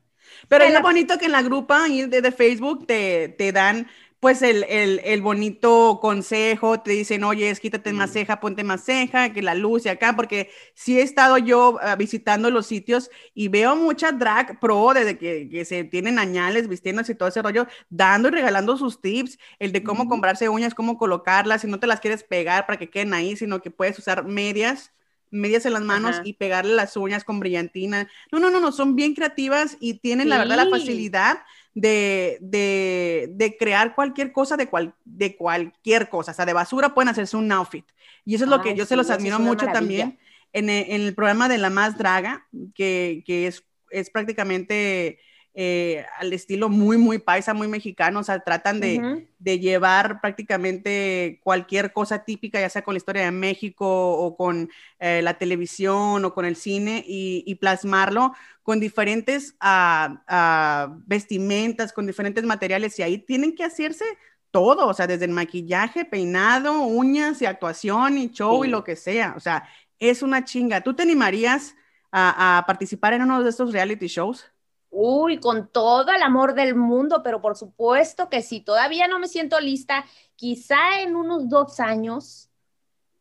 Pero es lo bonito que en la grupa de, de Facebook te, te dan pues el, el, el, bonito consejo, te dicen, oye, quítate más ceja, ponte más ceja, que la luz y acá, porque sí he estado yo uh, visitando los sitios y veo mucha drag pro desde que, que, se tienen añales vistiéndose y todo ese rollo, dando y regalando sus tips, el de cómo comprarse uñas, cómo colocarlas, si no te las quieres pegar para que queden ahí, sino que puedes usar medias medias en las manos Ajá. y pegarle las uñas con brillantina. No, no, no, no, son bien creativas y tienen sí. la verdad la facilidad de, de, de, crear cualquier cosa de, cual, de cualquier cosa, o sea, de basura pueden hacerse un outfit. Y eso es lo que yo sí, se los admiro mucho también en, en, el programa de La Más Draga, que, que es, es prácticamente eh, al estilo muy, muy paisa, muy mexicano, o sea, tratan de, uh -huh. de, llevar prácticamente cualquier cosa típica, ya sea con la historia de México o con eh, la televisión o con el cine y, y plasmarlo con diferentes uh, uh, vestimentas, con diferentes materiales y ahí tienen que hacerse todo, o sea, desde el maquillaje, peinado, uñas y actuación y show y lo que sea. O sea, es una chinga. ¿Tú te animarías a, a participar en uno de estos reality shows? Uy, con todo el amor del mundo, pero por supuesto que sí, todavía no me siento lista, quizá en unos dos años,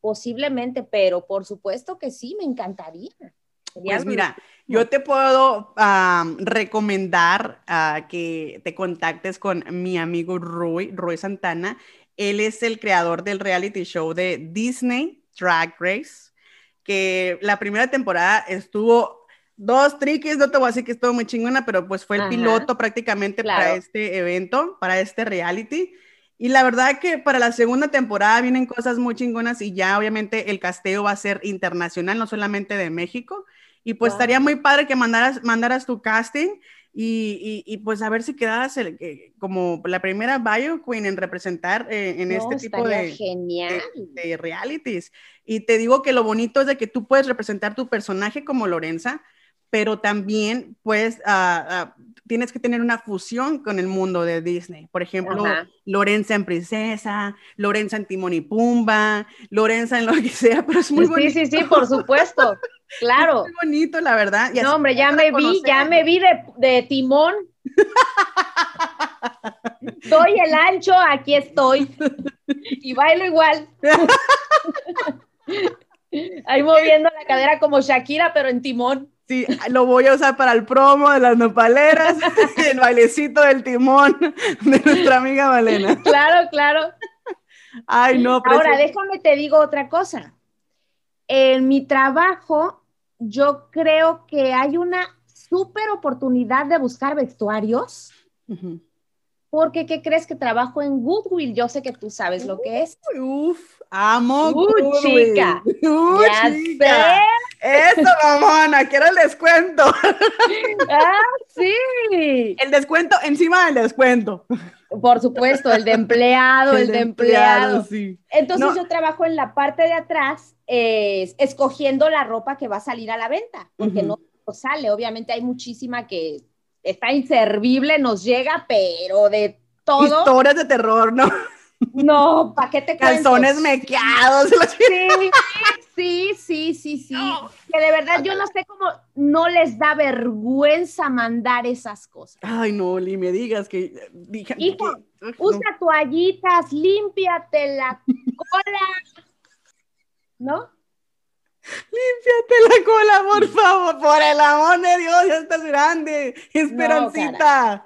posiblemente, pero por supuesto que sí, me encantaría. Pues mira, yo te puedo recomendar uh, que te contactes con mi amigo Roy, Roy Santana. Él es el creador del reality show de Disney Drag Race, que la primera temporada estuvo dos triquis, no te voy a decir que estuvo muy chingona, pero pues fue el piloto prácticamente para este evento, para este reality. Y la verdad que para la segunda temporada vienen cosas muy chingonas y ya obviamente el casteo va a ser internacional, no solamente de México. Y pues estaría muy padre que mandaras, mandaras tu casting y, y, pues a ver si quedas el, como la primera bio queen en representar eh, en este tipo de, genial. De, realities. Y te digo que lo bonito es de que tú puedes representar tu personaje como Lorenza, pero también pues tienes que tener una fusión con el mundo de Disney. Por ejemplo, Lorenza en Princesa, Lorenza en Timón y Pumba, Lorenza en lo que sea, pero es muy bonito. Sí, sí, sí, por supuesto. Claro. *laughs* Es muy bonito, la verdad. no, hombre, ya me vi, ya me vi de, de timón. *laughs* Doy el ancho, aquí estoy. Y bailo igual. *laughs* Ahí moviendo la cadera como Shakira, pero en timón. Sí, lo voy a usar para el promo de las nopaleras, *laughs* el bailecito del timón de nuestra amiga Valena. Claro, claro. Ay, no. Ahora, déjame te digo otra cosa. En mi trabajo, yo creo que hay una súper oportunidad de buscar vestuarios. Porque, ¿qué crees que trabajo en Goodwill? Yo sé que tú sabes lo que es. Uf, amo uh, chica. *laughs* Uh, ya chica. Eso, mamona, quiero el descuento. *laughs* ah, sí. El descuento encima del descuento. Por supuesto, el de empleado, el, de empleado. Sí. Entonces yo trabajo en la parte de atrás, escogiendo la ropa que va a salir a la venta, porque no sale. Obviamente hay muchísima que está inservible, nos llega, pero de todo. Historias de terror, ¿no? No, ¿para qué te Calzones mequeados. Sí, sí, sí, sí, sí. Que de verdad yo no sé cómo no les da vergüenza mandar esas cosas. Ay, no, ni me digas que... Hijo, usa toallitas, límpiate la cola, ¿no? Límpiate la cola, por favor, por el amor de Dios, ya estás grande, esperancita.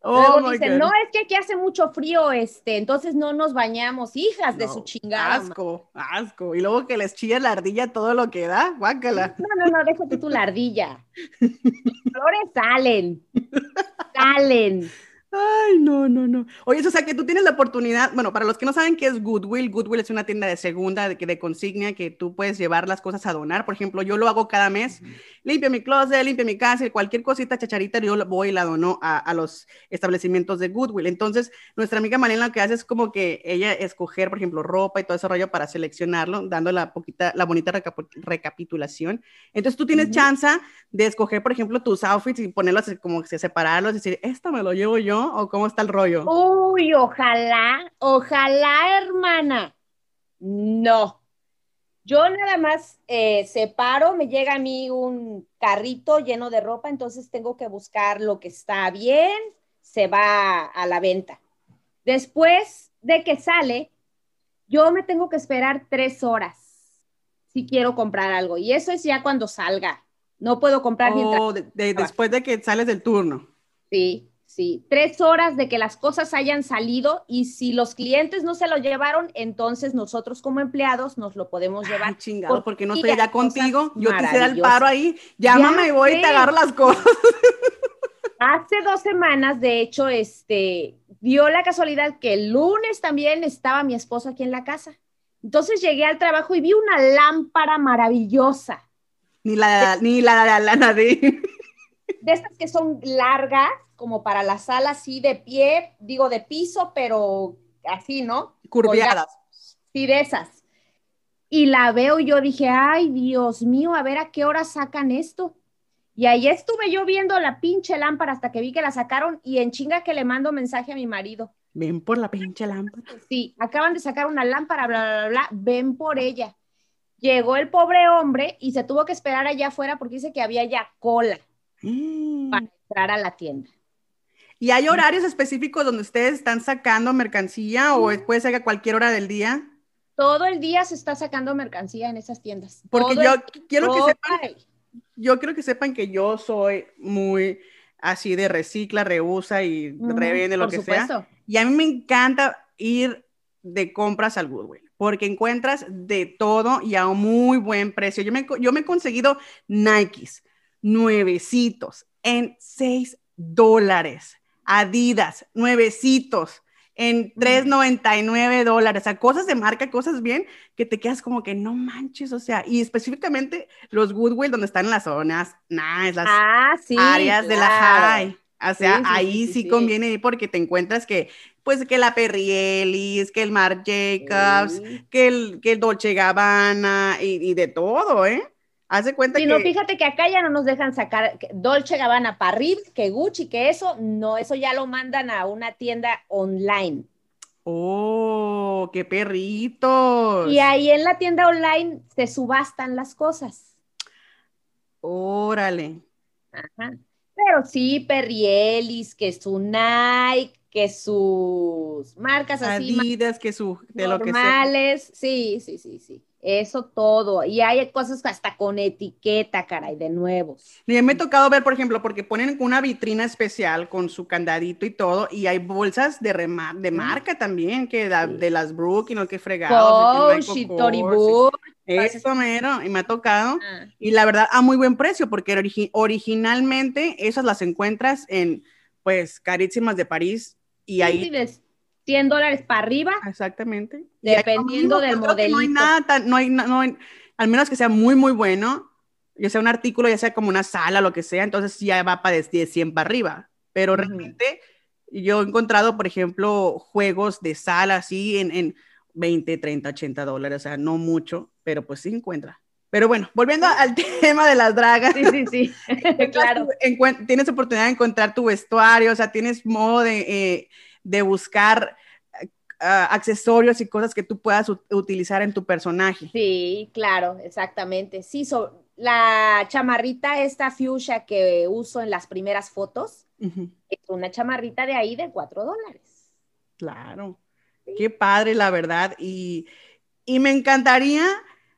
Oh Luego dicen, no, es que aquí hace mucho frío, este, entonces no nos bañamos, hijas de su chingada. Asco, asco. Y luego que les chilla la ardilla todo lo que da, guácala. No, no, no, déjate tú la ardilla. Flores salen, *laughs* salen. Ay, no, no, no. Oye, o sea que tú tienes la oportunidad, bueno, para los que no saben qué es Goodwill, Goodwill es una tienda de segunda, de, de consigna, que tú puedes llevar las cosas a donar. Por ejemplo, yo lo hago cada mes, limpio mi closet, limpio mi casa, cualquier cosita chacharita, yo voy y la dono a, a, los establecimientos de Goodwill. Entonces, nuestra amiga Marina lo que hace es como que ella escoger, por ejemplo, ropa y todo ese rollo para seleccionarlo, dando la poquita, la bonita recapitulación. Entonces, tú tienes chance de escoger, por ejemplo, tus outfits y ponerlos como que separarlos, decir, esta me lo llevo yo ¿O cómo está el rollo? Uy, ojalá, ojalá, hermana. No. Yo nada más eh, separo, me llega a mí un carrito lleno de ropa, entonces tengo que buscar lo que está bien, se va a la venta. Después de que sale, yo me tengo que esperar tres horas si quiero comprar algo. Y eso es ya cuando salga. No puedo comprar oh, después de que sales del turno. Sí. Sí, tres horas de que las cosas hayan salido y si los clientes no se lo llevaron, entonces nosotros como empleados nos lo podemos llevar. chingado, porque no estoy allá contigo, yo te hice el paro ahí, llámame y voy y te agarro las cosas. *laughs* Hace dos semanas, de hecho, este, dio la casualidad que el lunes también estaba mi esposo aquí en la casa. Entonces llegué al trabajo y vi una lámpara maravillosa. Ni la, ni la, la, la, la de... de estas que son largas, como para la sala así de pie, digo de piso, pero así, ¿no? Curviadas. Sí, de esas. Y la veo y yo dije, ay, Dios mío, a ver a qué hora sacan esto. Y ahí estuve yo viendo la pinche lámpara hasta que vi que la sacaron y en chinga que le mando mensaje a mi marido. Ven por la pinche lámpara. Sí, acaban de sacar una lámpara, bla, bla, bla, ven por ella. Llegó el pobre hombre y se tuvo que esperar allá afuera porque dice que había ya cola Mm. para entrar a la tienda. ¿Y hay horarios específicos donde ustedes están sacando mercancía o Mm. puede ser a cualquier hora del día? Todo el día se está sacando mercancía en esas tiendas. Porque Todo yo el- quiero que sepan, yo quiero que sepan que yo soy muy así de recicla, reusa y Ujú, revende lo que sea. supuesto. Y a mí me encanta ir de compras al Goodwill, porque encuentras de todo y a un muy buen precio. Yo me, yo me he conseguido Nikes nuevecitos en 6 dólares. Adidas, nuevecitos en 3.99 dólares. O sea, cosas de marca, cosas bien, que te quedas como que no manches, o sea, y específicamente los Goodwill donde están en las zonas nice, las Ah, sí. áreas de la high. O sea, Sí, sí, ahí sí, conviene ir porque te encuentras que, pues, que la Perrielis, que el Marc Jacobs, que el, que el Dolce Gabbana y, y de todo, ¿eh? Haz de cuenta Sí, que... no, fíjate que acá ya no nos dejan sacar Dolce Gabbana para que Gucci, que eso, no, eso ya lo mandan a una tienda online. ¡Oh, qué perritos! Y ahí en la tienda online se subastan las cosas. Órale. Ajá. Pero sí, Perrielis, que su Nike, que sus marcas así Adidas, que su... De lo que sea. normales. Sí, sí, sí, sí. Eso todo. Y hay cosas hasta con etiqueta, caray, de nuevos. Y me ha tocado ver, por ejemplo, porque ponen una vitrina especial con su candadito y todo, y hay bolsas de, rema- de marca también, que da- Sí. de las Brook y no que fregados. Coach y Eso mero, y me ha tocado. Ah, Y la verdad, a muy buen precio, porque origi- originalmente esas las encuentras en, pues, carísimas de París, y ahí... sí, 100 dólares para arriba. Exactamente. Dependiendo del que No hay nada tan, no hay, no, hay- al menos que sea muy, muy bueno, ya sea un artículo, ya sea como una sala, lo que sea, entonces ya va para de 100 para arriba. Pero realmente yo he encontrado, por ejemplo, juegos de sala así en, en 20, 30, 80 dólares, o sea, no mucho, pero pues sí encuentra. Pero bueno, volviendo al *laughs* tema de las dragas. Sí, sí, sí. *laughs* claro. Tienes oportunidad de encontrar tu vestuario, o sea, tienes modo de, eh, de buscar eh, ah, accesorios y cosas que tú puedas ut- utilizar en tu personaje. Sí, claro, exactamente. Sí, so- la chamarrita esta fuchsia que uso en las primeras fotos es una chamarrita de ahí de 4 dólares. Claro. Qué padre, la verdad. Y, y me encantaría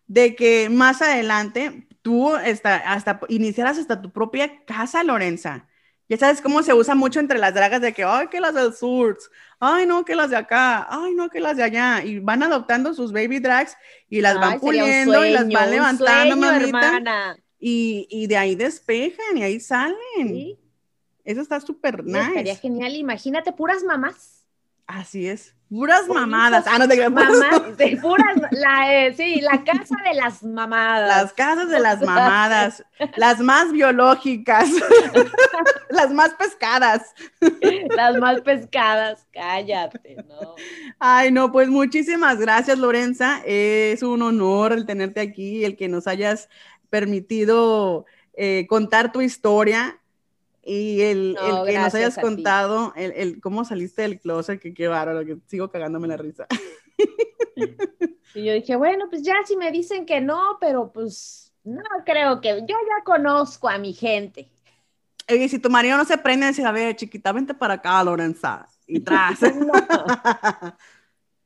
de que más adelante tú hasta, hasta iniciaras hasta tu propia casa, Lorenza. Ya sabes cómo se usa mucho entre las dragas de que, ay, que las del sur, ay, no, que las de acá, ay, no, que las de allá. Y van adoptando sus baby drags y las van Ay, sería puliendo y las van levantando, sueño, mamita. hermana. Y, y de ahí despejan y ahí salen. Sí, Eso está súper estaría nice. genial. Imagínate, puras mamás. Así es. Puras mamadas. Ah, no te creas, Mamás, de puras, la, eh, sí, la casa de las mamadas. Las casas de las *laughs* mamadas, las más biológicas, *laughs* las más pescadas. Las más pescadas, cállate, ¿no? Ay, no, pues muchísimas gracias, Lorenza. Es un honor el tenerte aquí, el que nos hayas permitido eh, contar tu historia y el, No, el que nos hayas contado el, el cómo saliste del closet, que qué bárbaro, que sigo cagándome la risa. *laughs* Y yo dije, bueno, pues ya si me dicen que no, pero pues no creo que, yo ya conozco a mi gente. Y si tu marido no se prende, dice, a ver, chiquita, vente para acá, Lorenza. Y tras. *laughs*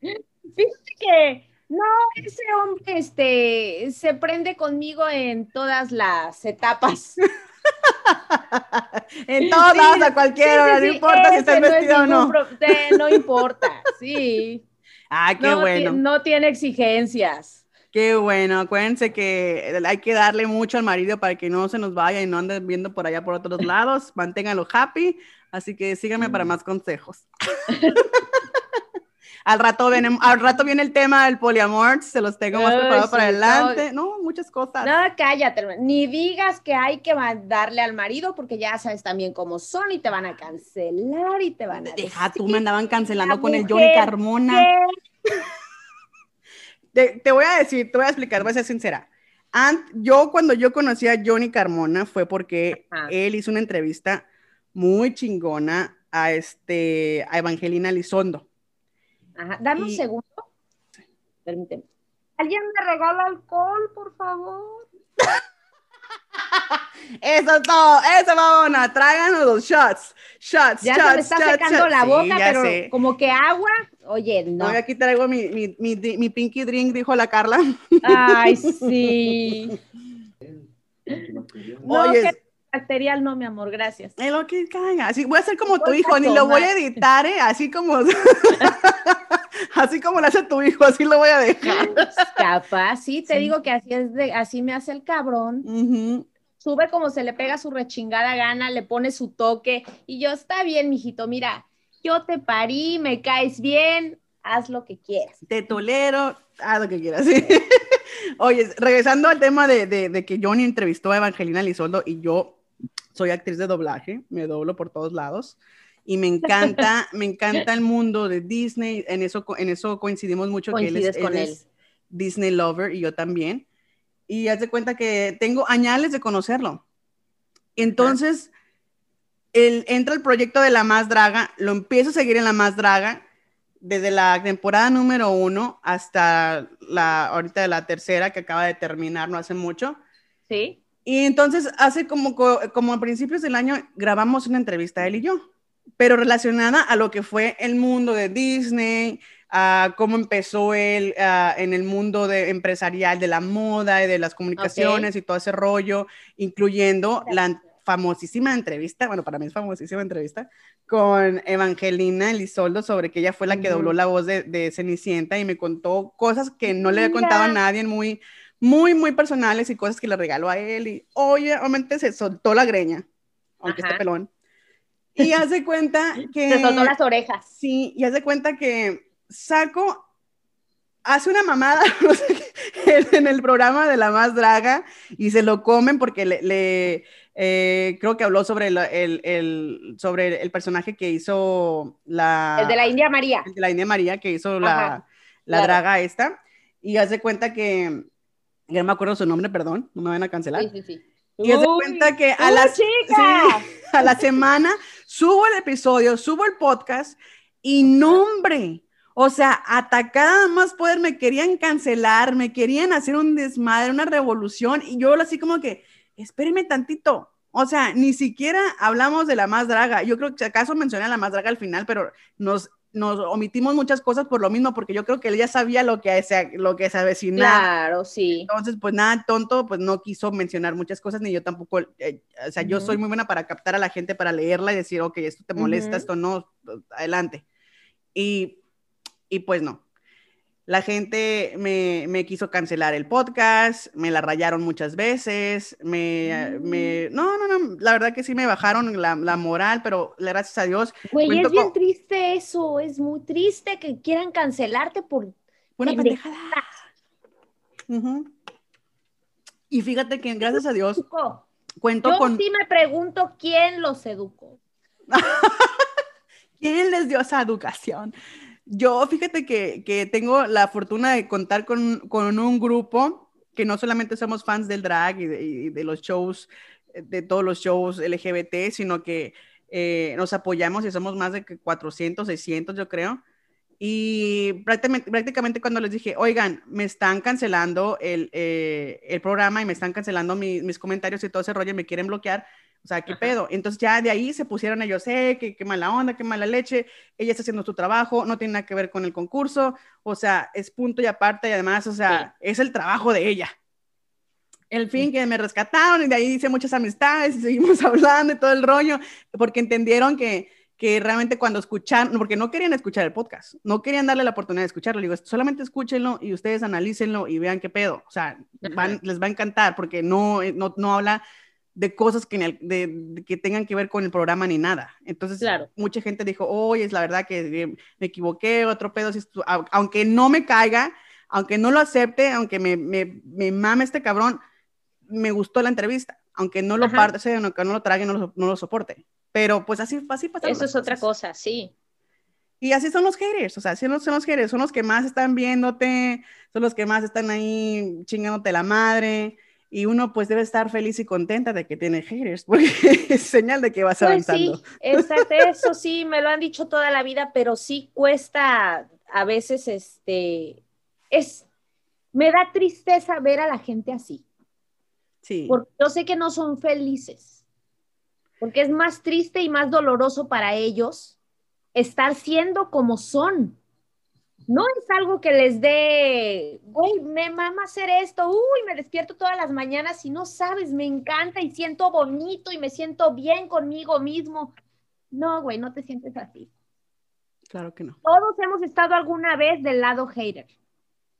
No. Fíjate que no, ese hombre este, se prende conmigo en todas las etapas. *laughs* en todos Sí, lados, a cualquier hora, sí, no sí, importa si estás no es vestido o no. pro- no importa, sí. *laughs* Ah, qué no, bueno, no tiene exigencias. qué bueno. Acuérdense que hay que darle mucho al marido para que no se nos vaya y no ande viendo por allá por otros *laughs* lados. Manténganlo happy. Así que síganme para más consejos. Al, rato viene, al rato viene el tema del poliamor. Se los tengo más preparado para sí, adelante. No, muchas cosas. No, cállate, ni digas que hay que darle al marido porque ya sabes también cómo son y te van a cancelar y te van a Deja, tú me andaban cancelando la con el Johnny Carmona. *laughs* Te, te voy a decir, te voy a explicar, voy a ser sincera. yo cuando yo conocí a Johnny Carmona fue porque él hizo una entrevista muy chingona a este a Evangelina Lizondo. Ajá, dame un segundo. Permíteme. ¿Alguien me regala alcohol, por favor? Eso es todo, eso mamona, tráiganos los shots, shots, ya shots, se me está secando la boca, pero como que agua, oye, no. Aquí traigo mi, mi, mi, mi, pinky drink, dijo la Carla. Ay, sí. *laughs* oye, Bacterial no, mi amor, gracias. Es lo que caiga. Así voy a ser como tu hijo, ni lo voy a editar, ¿eh? Así como. *laughs* así como lo hace tu hijo, así lo voy a dejar. *laughs* Capaz, sí, te digo que así es de, así me hace el cabrón. Sube como se le pega su rechingada gana, le pone su toque. Y yo, está bien, mijito, mira, yo te parí, me caes bien, haz lo que quieras. Te tolero, haz lo que quieras. *laughs* Oye, regresando al tema de, de, de, que Johnny entrevistó a Evangelina Lizoldo y yo soy actriz de doblaje, me doblo por todos lados y me *laughs* encanta, me encanta el mundo de Disney, en eso, en eso coincidimos mucho que él es, con él, Disney lover y yo también. Y haz de cuenta que tengo añales de conocerlo. Entonces, él entra el proyecto de La Más Draga, lo empiezo a seguir en La Más Draga desde la temporada número uno hasta la ahorita de la tercera que acaba de terminar no hace mucho. Sí. Y entonces, hace como, como a principios del año, grabamos una entrevista, él y yo, pero relacionada a lo que fue el mundo de Disney, a cómo empezó él en el mundo de, empresarial de la moda y de las comunicaciones y todo ese rollo, incluyendo la famosísima entrevista, bueno, para mí es famosísima entrevista, con Evangelina Elizoldo sobre que ella fue la que dobló la voz de, de Cenicienta y me contó cosas que no le había contado a nadie, muy muy, muy personales y cosas que le regaló a él. Y obviamente se soltó la greña, aunque esté pelón. Y hace cuenta *laughs* que... Se soltó las orejas. Sí, y hace cuenta que Saco hace una mamada *laughs* en el programa de La Más Draga y se lo comen porque le... Eh, creo que habló sobre el, el, sobre el personaje que hizo la... El de la India María. El de la India María que hizo la, la draga esta. Y hace cuenta que ya no me acuerdo su nombre, perdón, no me van a cancelar. Sí, sí, sí. Y se cuenta que a, la, a la semana subo el episodio, subo el podcast y nombre. O sea, atacada más poder, me querían cancelar, me querían hacer un desmadre, una revolución, y yo así como que, espérenme tantito. O sea, ni siquiera hablamos de la más draga. Yo creo que acaso mencioné a la más draga al final, pero nos nos omitimos muchas cosas por lo mismo, porque yo creo que él ya sabía lo que se, lo que se avecinaba. Claro, sí. Entonces, pues nada, tonto, pues no quiso mencionar muchas cosas, ni yo tampoco, eh, o sea, yo soy muy buena para captar a la gente, para leerla y decir, ok, esto te molesta, esto no, adelante. Y, y pues no, la gente me, quiso cancelar el podcast, me la rayaron muchas veces, me, me, mm. no, no, no, la verdad que sí me bajaron la, moral, pero gracias a Dios. Güey, es bien triste eso, es muy triste que quieran cancelarte por una pendejada. Y fíjate que gracias a Dios cuento Yo con... sí me pregunto quién los educó. *laughs* ¿Quién les dio esa educación? Yo, fíjate que, tengo la fortuna de contar con, un grupo que no solamente somos fans del drag y de, los shows, de todos los shows LGBT, sino que eh, nos apoyamos y somos más de 400, 600, yo creo. Y prácticamente, prácticamente, cuando les dije, oigan, me están cancelando el, eh, programa y me están cancelando mis comentarios y todo ese rollo, me quieren bloquear, o sea, ¿qué pedo? Entonces ya de ahí se pusieron ellos, eh, qué, qué mala onda, qué mala leche, ella está haciendo su trabajo, no tiene nada que ver con el concurso, o sea, es punto y aparte y además, o sea, es el trabajo de ella. El fin que me rescataron y de ahí hice muchas amistades y seguimos *laughs* hablando y todo el rollo, porque entendieron que, que realmente cuando escuchan, porque no querían escuchar el podcast, no querían darle la oportunidad de escucharlo, digo, solamente escúchenlo y ustedes analícenlo y vean qué pedo, o sea, les va a encantar porque no, no, no habla de cosas que, de, que tengan que ver con el programa ni nada. Entonces, mucha gente dijo, oye, es la verdad que me equivoqué, otro pedo, aunque no me caiga, aunque no lo acepte, aunque me, me, me mame este cabrón, me gustó la entrevista, aunque no lo parte, aunque no lo trague, no lo, no lo soporte. Pero pues así, así pasa. Eso es otra cosa, sí. Y así son los haters, o sea, así son los haters, son los que más están viéndote, son los que más están ahí chingándote la madre, y uno pues debe estar feliz y contenta de que tiene haters, *laughs* porque es señal de que vas Pues avanzando. sí, exacto, *laughs* eso sí, me lo han dicho toda la vida, pero sí cuesta a veces, este, es, me da tristeza ver a la gente así, Sí, porque yo sé que no son felices, porque es más triste y más doloroso para ellos estar siendo como son. No es algo que les dé, güey, me mama hacer esto, uy, me despierto todas las mañanas y no sabes, me encanta y siento bonito y me siento bien conmigo mismo. No, güey, no te sientes así. claro que no. Todos hemos estado alguna vez del lado hater,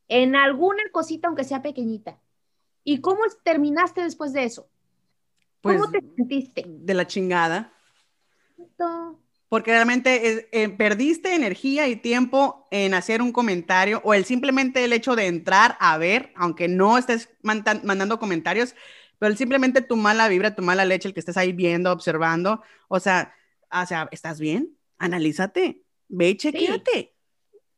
en alguna cosita, aunque sea pequeñita. ¿Y cómo terminaste después de eso? Pues ¿Cómo te sentiste? de la chingada. No. Porque realmente es- eh, perdiste energía y tiempo en hacer un comentario o el simplemente el hecho de entrar a ver, aunque no estés manda- mandando comentarios, pero el simplemente tu mala vibra, tu mala leche, el que estés ahí viendo, observando, o sea, o sea, ¿estás bien? Analízate, ve y chequéate.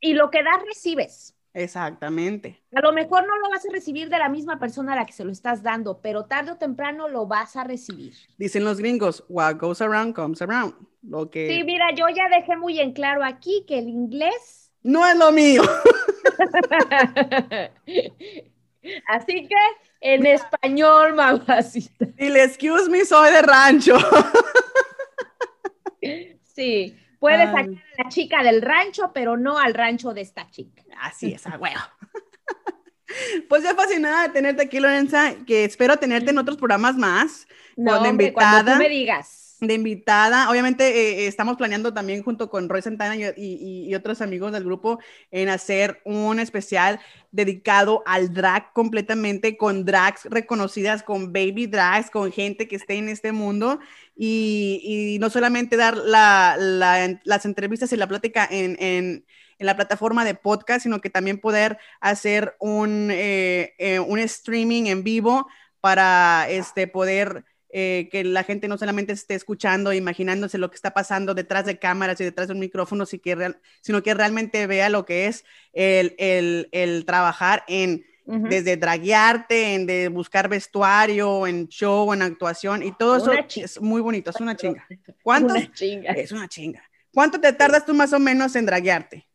Y lo que das, recibes. Exactamente. A lo mejor no lo vas a recibir de la misma persona a la que se lo estás dando, pero tarde o temprano lo vas a recibir. Dicen los gringos, what goes around comes around. Lo que Sí, mira, yo ya dejé muy en claro aquí que el inglés. no es lo mío. *laughs* Así que en español, mamacita. Y le excuse me, soy de rancho. *laughs* Sí, puedes Ay. sacar a la chica del rancho, pero no al rancho de esta chica. Así es, a huevo. *laughs* Pues yo fascinada de tenerte aquí, Lorenza, que espero tenerte en otros programas más. No, Cuando hombre, cuando invitada. tú me digas. De invitada, obviamente eh, eh, estamos planeando también junto con Roy Santana y, y- otros amigos del grupo en hacer un especial dedicado al drag completamente, con drags reconocidas, con baby drags, con gente que esté en este mundo. Y, y no solamente dar la- la- las entrevistas y la plática en, en- la plataforma de podcast, sino que también poder hacer un, eh, un streaming en vivo para este, poder eh, que la gente no solamente esté escuchando, imaginándose lo que está pasando detrás de cámaras y detrás de un micrófono, sí que real- sino que realmente vea lo que es el, el- el trabajar en desde draguearte, en de buscar vestuario, en show, en actuación, y todo eso chinga. es muy bonito, es una chinga. ¿Cuántos? Una chinga. Es una chinga. ¿Cuánto te tardas tú más o menos en draguearte?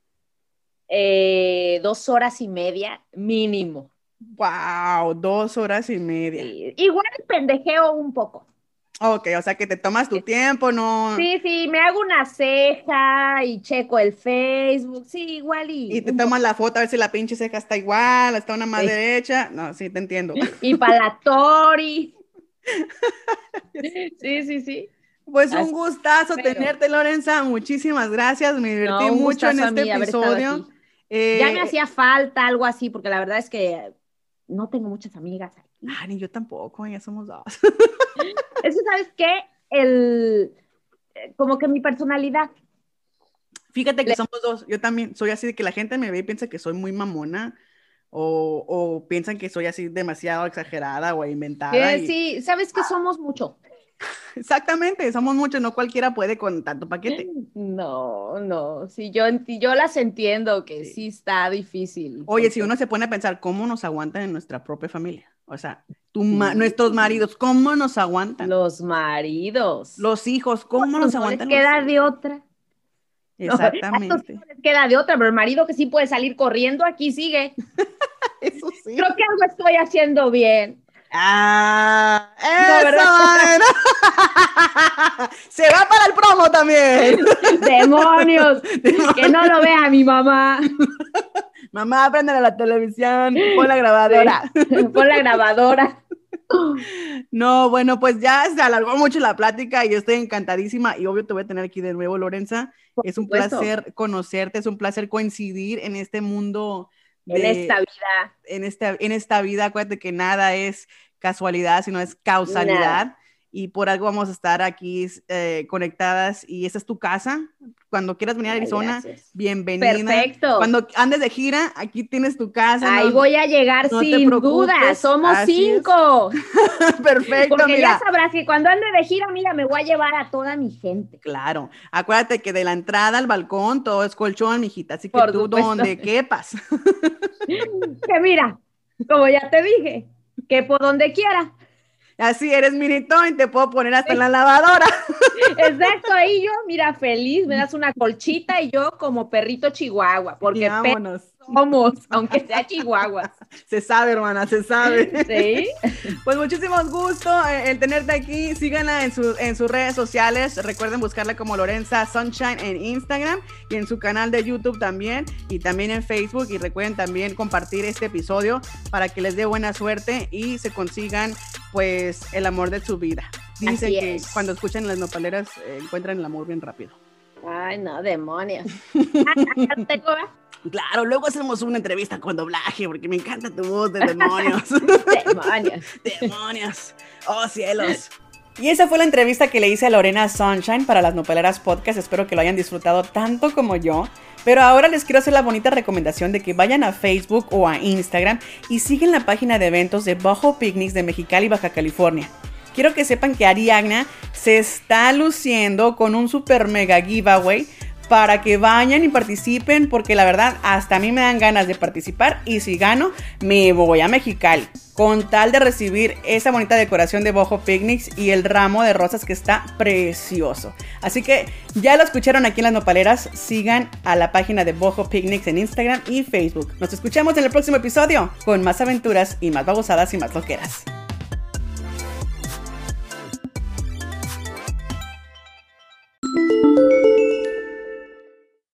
Eh, dos horas y media mínimo. Wow, dos horas y media. Sí, Igual pendejeo un poco. Ok, o sea que te tomas tu tiempo, no. Sí, sí, me hago una ceja y checo el Facebook. Sí, igual y. Y te tomas la foto a ver si la pinche ceja está igual, está una más Sí. derecha. No, sí, te entiendo. *laughs* Y para la Tori. *laughs* Sí, sí, sí. Pues Así, un gustazo tenerte, Lorenza. Muchísimas gracias. Me divertí No, mucho en este episodio. Eh, Ya me hacía falta algo así, porque la verdad es que no tengo muchas amigas aquí. ah, ni yo tampoco, ya somos dos. *laughs* Eso, ¿sabes qué? El, eh, como que mi personalidad. Fíjate que Le- somos dos. Yo también soy así de que la gente me ve y piensa que soy muy mamona o, o piensan que soy así demasiado exagerada o inventada. y- sí, ¿sabes que somos mucho? *laughs* Exactamente, somos muchos, no cualquiera puede con tanto paquete. No, no, sí, yo, yo las entiendo que Sí. sí, está difícil. Oye, si uno se pone a pensar cómo nos aguantan en nuestra propia familia, o sea, tu ma- Sí. nuestros maridos, ¿cómo nos aguantan? Los maridos. Los hijos, ¿cómo nos no les aguantan? los queda de otra. *laughs* Exactamente. no les queda de otra, pero el marido que sí puede salir corriendo, aquí sigue. *laughs* Eso sí. Creo que algo estoy haciendo bien. Ah, No, ¿verdad? Ana. *laughs* Se va para el promo también. *laughs* ¡Demonios! que no lo vea mi mamá. *laughs* Mamá, prende la televisión, pon la grabadora. Pon la grabadora. No, bueno, pues ya se alargó mucho la plática y yo estoy encantadísima y obvio te voy a tener aquí de nuevo, Lorenza. Por Es un supuesto. placer conocerte, es un placer coincidir en este mundo. En esta vida. en esta, en esta vida, acuérdate que nada es casualidad, sino es causalidad. Nada. Y por algo vamos a estar aquí eh, conectadas y esta es tu casa. Cuando quieras venir a Arizona, bienvenida. Perfecto. Cuando andes de gira, aquí tienes tu casa. Ahí ¿no? voy a llegar no sin duda. Somos así cinco. *laughs* Perfecto, Porque mira. ya sabrás que cuando ande de gira, mira, me voy a llevar a toda mi gente. Claro, acuérdate que de la entrada al balcón todo es colchón, mijita, así que Por tú supuesto. donde *laughs* quepas. Que mira, como ya te dije, que por donde quiera. Así eres minito y te puedo poner hasta en la lavadora. *laughs* Exacto, ahí yo, mira, feliz, me das una colchita y yo como perrito chihuahua, porque somos, *laughs* aunque sea chihuahuas. Se sabe, hermana, se sabe. Sí. *laughs* Pues muchísimos gusto eh, el tenerte aquí. Síganla en, su, en sus redes sociales. Recuerden buscarla como Lorenza Sunshine en Instagram y en su canal de YouTube también y también en Facebook. Y recuerden también compartir este episodio para que les dé buena suerte y se consigan pues el amor de su vida. Dicen que cuando escuchan las nopaleras eh, encuentran el amor bien rápido. Ay, no, demonios. *laughs* Claro, luego hacemos una entrevista con doblaje, porque me encanta tu voz de *laughs* demonios. demonios. *laughs* demonios. Oh, cielos. Y esa fue la entrevista que le hice a Lorena Sunshine para las Nopaleras Podcast. Espero que lo hayan disfrutado tanto como yo. Pero ahora les quiero hacer la bonita recomendación de que vayan a Facebook o a Instagram y sigan la página de eventos de Bajo Picnics de Mexicali, Baja California. Quiero que sepan que Ariagna se está luciendo con un super mega giveaway para que vayan y participen, porque la verdad hasta a mí me dan ganas de participar y si gano me voy a Mexicali con tal de recibir esa bonita decoración de Bojo Picnics y el ramo de rosas que está precioso. Así que ya lo escucharon aquí en las nopaleras, sigan a la página de Bojo Picnics en Instagram y Facebook. Nos escuchamos en el próximo episodio con más aventuras y más babosadas y más loqueras.